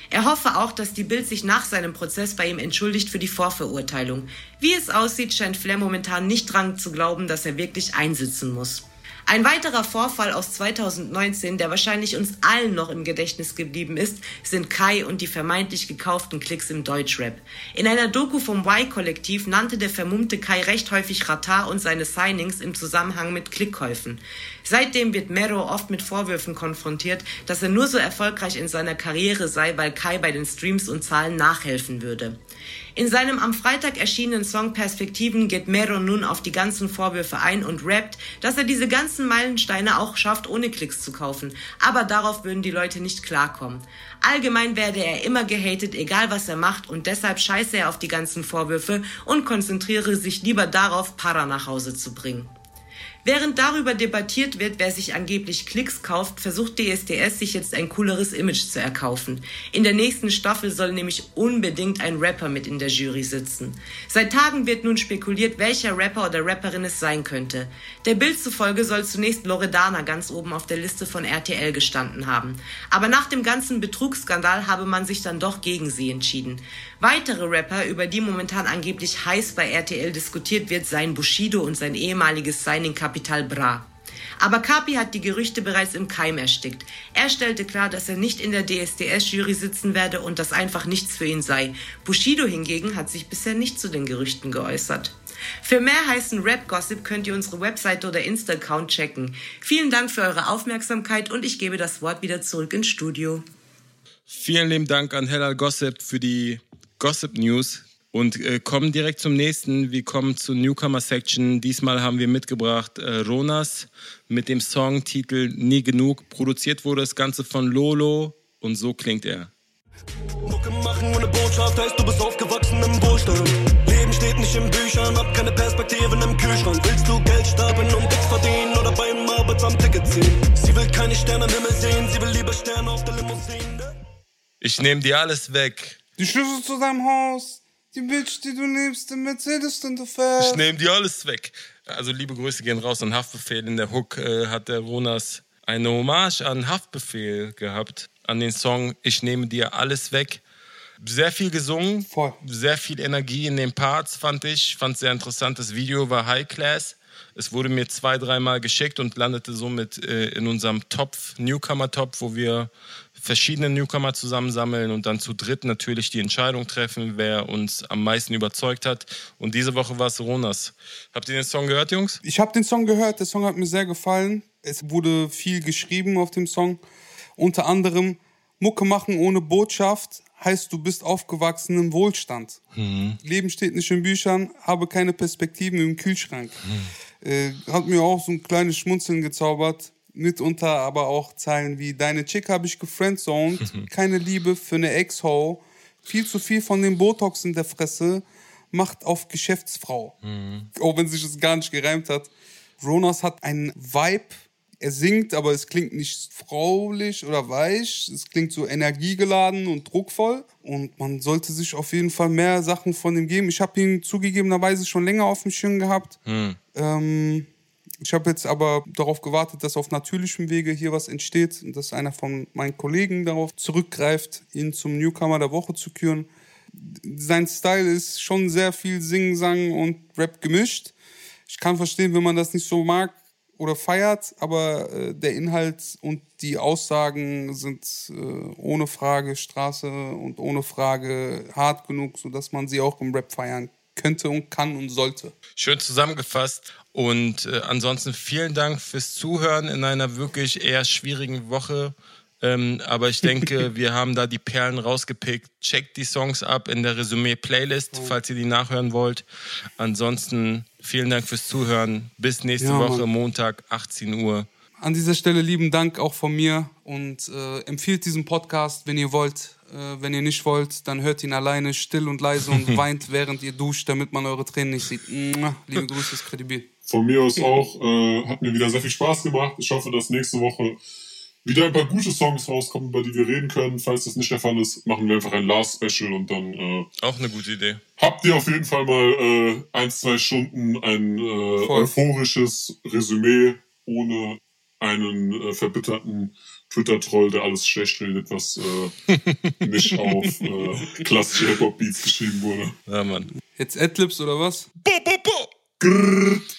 Er hoffe auch, dass die Bild sich nach seinem Prozess bei ihm entschuldigt für die Vorverurteilung. Wie es aussieht, scheint Flair momentan nicht dran zu glauben, dass er wirklich einsitzen muss. Ein weiterer Vorfall aus 2019, der wahrscheinlich uns allen noch im Gedächtnis geblieben ist, sind Kai und die vermeintlich gekauften Klicks im Deutschrap. In einer Doku vom Y-Kollektiv nannte der vermummte Kai recht häufig Ratar und seine Signings im Zusammenhang mit Klickkäufen. Seitdem wird Mero oft mit Vorwürfen konfrontiert, dass er nur so erfolgreich in seiner Karriere sei, weil Kai bei den Streams und Zahlen nachhelfen würde. In seinem am Freitag erschienenen Song Perspektiven geht Mero nun auf die ganzen Vorwürfe ein und rappt, dass er diese ganzen Meilensteine auch schafft, ohne Klicks zu kaufen. Aber darauf würden die Leute nicht klarkommen. Allgemein werde er immer gehatet, egal was er macht, und deshalb scheiße er auf die ganzen Vorwürfe und konzentriere sich lieber darauf, Para nach Hause zu bringen. Während darüber debattiert wird, wer sich angeblich Klicks kauft, versucht DSDS sich jetzt ein cooleres Image zu erkaufen. In der nächsten Staffel soll nämlich unbedingt ein Rapper mit in der Jury sitzen. Seit Tagen wird nun spekuliert, welcher Rapper oder Rapperin es sein könnte. Der Bild zufolge soll zunächst Loredana ganz oben auf der Liste von RTL gestanden haben. Aber nach dem ganzen Betrugsskandal habe man sich dann doch gegen sie entschieden. Weitere Rapper, über die momentan angeblich heiß bei RTL diskutiert wird, seien Bushido und sein ehemaliges Signing Capital Bra. Aber Kapi hat die Gerüchte bereits im Keim erstickt. Er stellte klar, dass er nicht in der DSDS-Jury sitzen werde und das einfach nichts für ihn sei. Bushido hingegen hat sich bisher nicht zu den Gerüchten geäußert. Für mehr heißen Rap-Gossip könnt ihr unsere Webseite oder Insta-Account checken. Vielen Dank für eure Aufmerksamkeit und ich gebe das Wort wieder zurück ins Studio. Vielen lieben Dank an Hellal Gossip für die Gossip News und äh, kommen direkt zum nächsten. Wir kommen zur Newcomer Section. Diesmal haben wir mitgebracht äh, Ronas mit dem Songtitel Nie genug. Produziert wurde das Ganze von Lolo und so klingt er. Mucke machen ohne Botschaft heißt, du bist aufgewachsen im Wohlstand. Leben steht nicht in Büchern, hab keine Perspektiven im Kühlschrank. Willst du Geld stapeln und Dicks verdienen oder beim Arbeitsamt Ticket ziehen? Sie will keine Sterne am Himmel sehen, sie will lieber Sterne auf der Limousine. Ich nehme dir alles weg. Die Schlüssel zu deinem Haus, die Bitch, die du liebst, den Mercedes, den du fährst. Ich nehme dir alles weg. Also liebe Grüße gehen raus an Haftbefehl. In der Hook äh, hat der Ronas eine Hommage an Haftbefehl gehabt, an den Song Ich nehme dir alles weg. Sehr viel gesungen, Voll. sehr viel Energie in den Parts, fand ich. Fand sehr interessant. Das Video war High Class. Es wurde mir zwei, dreimal geschickt und landete somit äh, in unserem Topf, Newcomer-Topf, wo wir verschiedene Newcomer zusammensammeln und dann zu dritt natürlich die Entscheidung treffen, wer uns am meisten überzeugt hat. Und diese Woche war es Ronas. Habt ihr den Song gehört, Jungs? Ich habe den Song gehört, der Song hat mir sehr gefallen. Es wurde viel geschrieben auf dem Song. Unter anderem Mucke machen ohne Botschaft heißt, du bist aufgewachsen im Wohlstand. Leben steht nicht in Büchern, habe keine Perspektiven im Kühlschrank. Äh, hat mir auch so ein kleines Schmunzeln gezaubert. Mitunter aber auch Zeilen wie Deine Chick habe ich gefriendzoned, keine Liebe für eine Ex-Ho, viel zu viel von dem Botox in der Fresse, macht auf Geschäftsfrau. Auch wenn sich das gar nicht gereimt hat. Ronas hat einen Vibe, er singt, aber es klingt nicht fraulich oder weich. Es klingt so energiegeladen und druckvoll. Und man sollte sich auf jeden Fall mehr Sachen von ihm geben. Ich habe ihn zugegebenerweise schon länger auf dem Schirm gehabt. Ähm, ich habe jetzt aber darauf gewartet, dass auf natürlichem Wege hier was entsteht und dass einer von meinen Kollegen darauf zurückgreift, ihn zum Newcomer der Woche zu küren. Sein Style ist schon sehr viel Singen, Sang und Rap gemischt. Ich kann verstehen, wenn man das nicht so mag oder feiert, aber äh, der Inhalt und die Aussagen sind äh, ohne Frage Straße und ohne Frage hart genug, sodass man sie auch im Rap feiern könnte und kann und sollte. Schön zusammengefasst. Und äh, ansonsten vielen Dank fürs Zuhören in einer wirklich eher schwierigen Woche. Ähm, aber ich denke, wir haben da die Perlen rausgepickt. Checkt die Songs ab in der Resümee-Playlist, falls ihr die nachhören wollt. Ansonsten vielen Dank fürs Zuhören. Bis nächste Ja, Woche. Montag, 18 Uhr. An dieser Stelle lieben Dank auch von mir und äh, empfiehlt diesen Podcast, wenn ihr wollt. Äh, wenn ihr nicht wollt, dann hört ihn alleine still und leise und weint, während ihr duscht, damit man eure Tränen nicht sieht. Liebe Grüße, ist kredibil. Von mir aus auch. Äh, hat mir wieder sehr viel Spaß gemacht. Ich hoffe, dass nächste Woche wieder ein paar gute Songs rauskommen, über die wir reden können. Falls das nicht der Fall ist, machen wir einfach ein Last-Special und dann äh, Auch eine gute Idee. habt ihr auf jeden Fall mal äh, ein, zwei Stunden ein äh, euphorisches Resümee ohne einen äh, verbitterten Twitter-Troll, der alles schlecht redet, was äh, nicht auf äh, klassische Hip-Hop-Beats geschrieben wurde. Ja, Mann. Jetzt Adlibs oder was? Bo, bo, bo. Grrrt.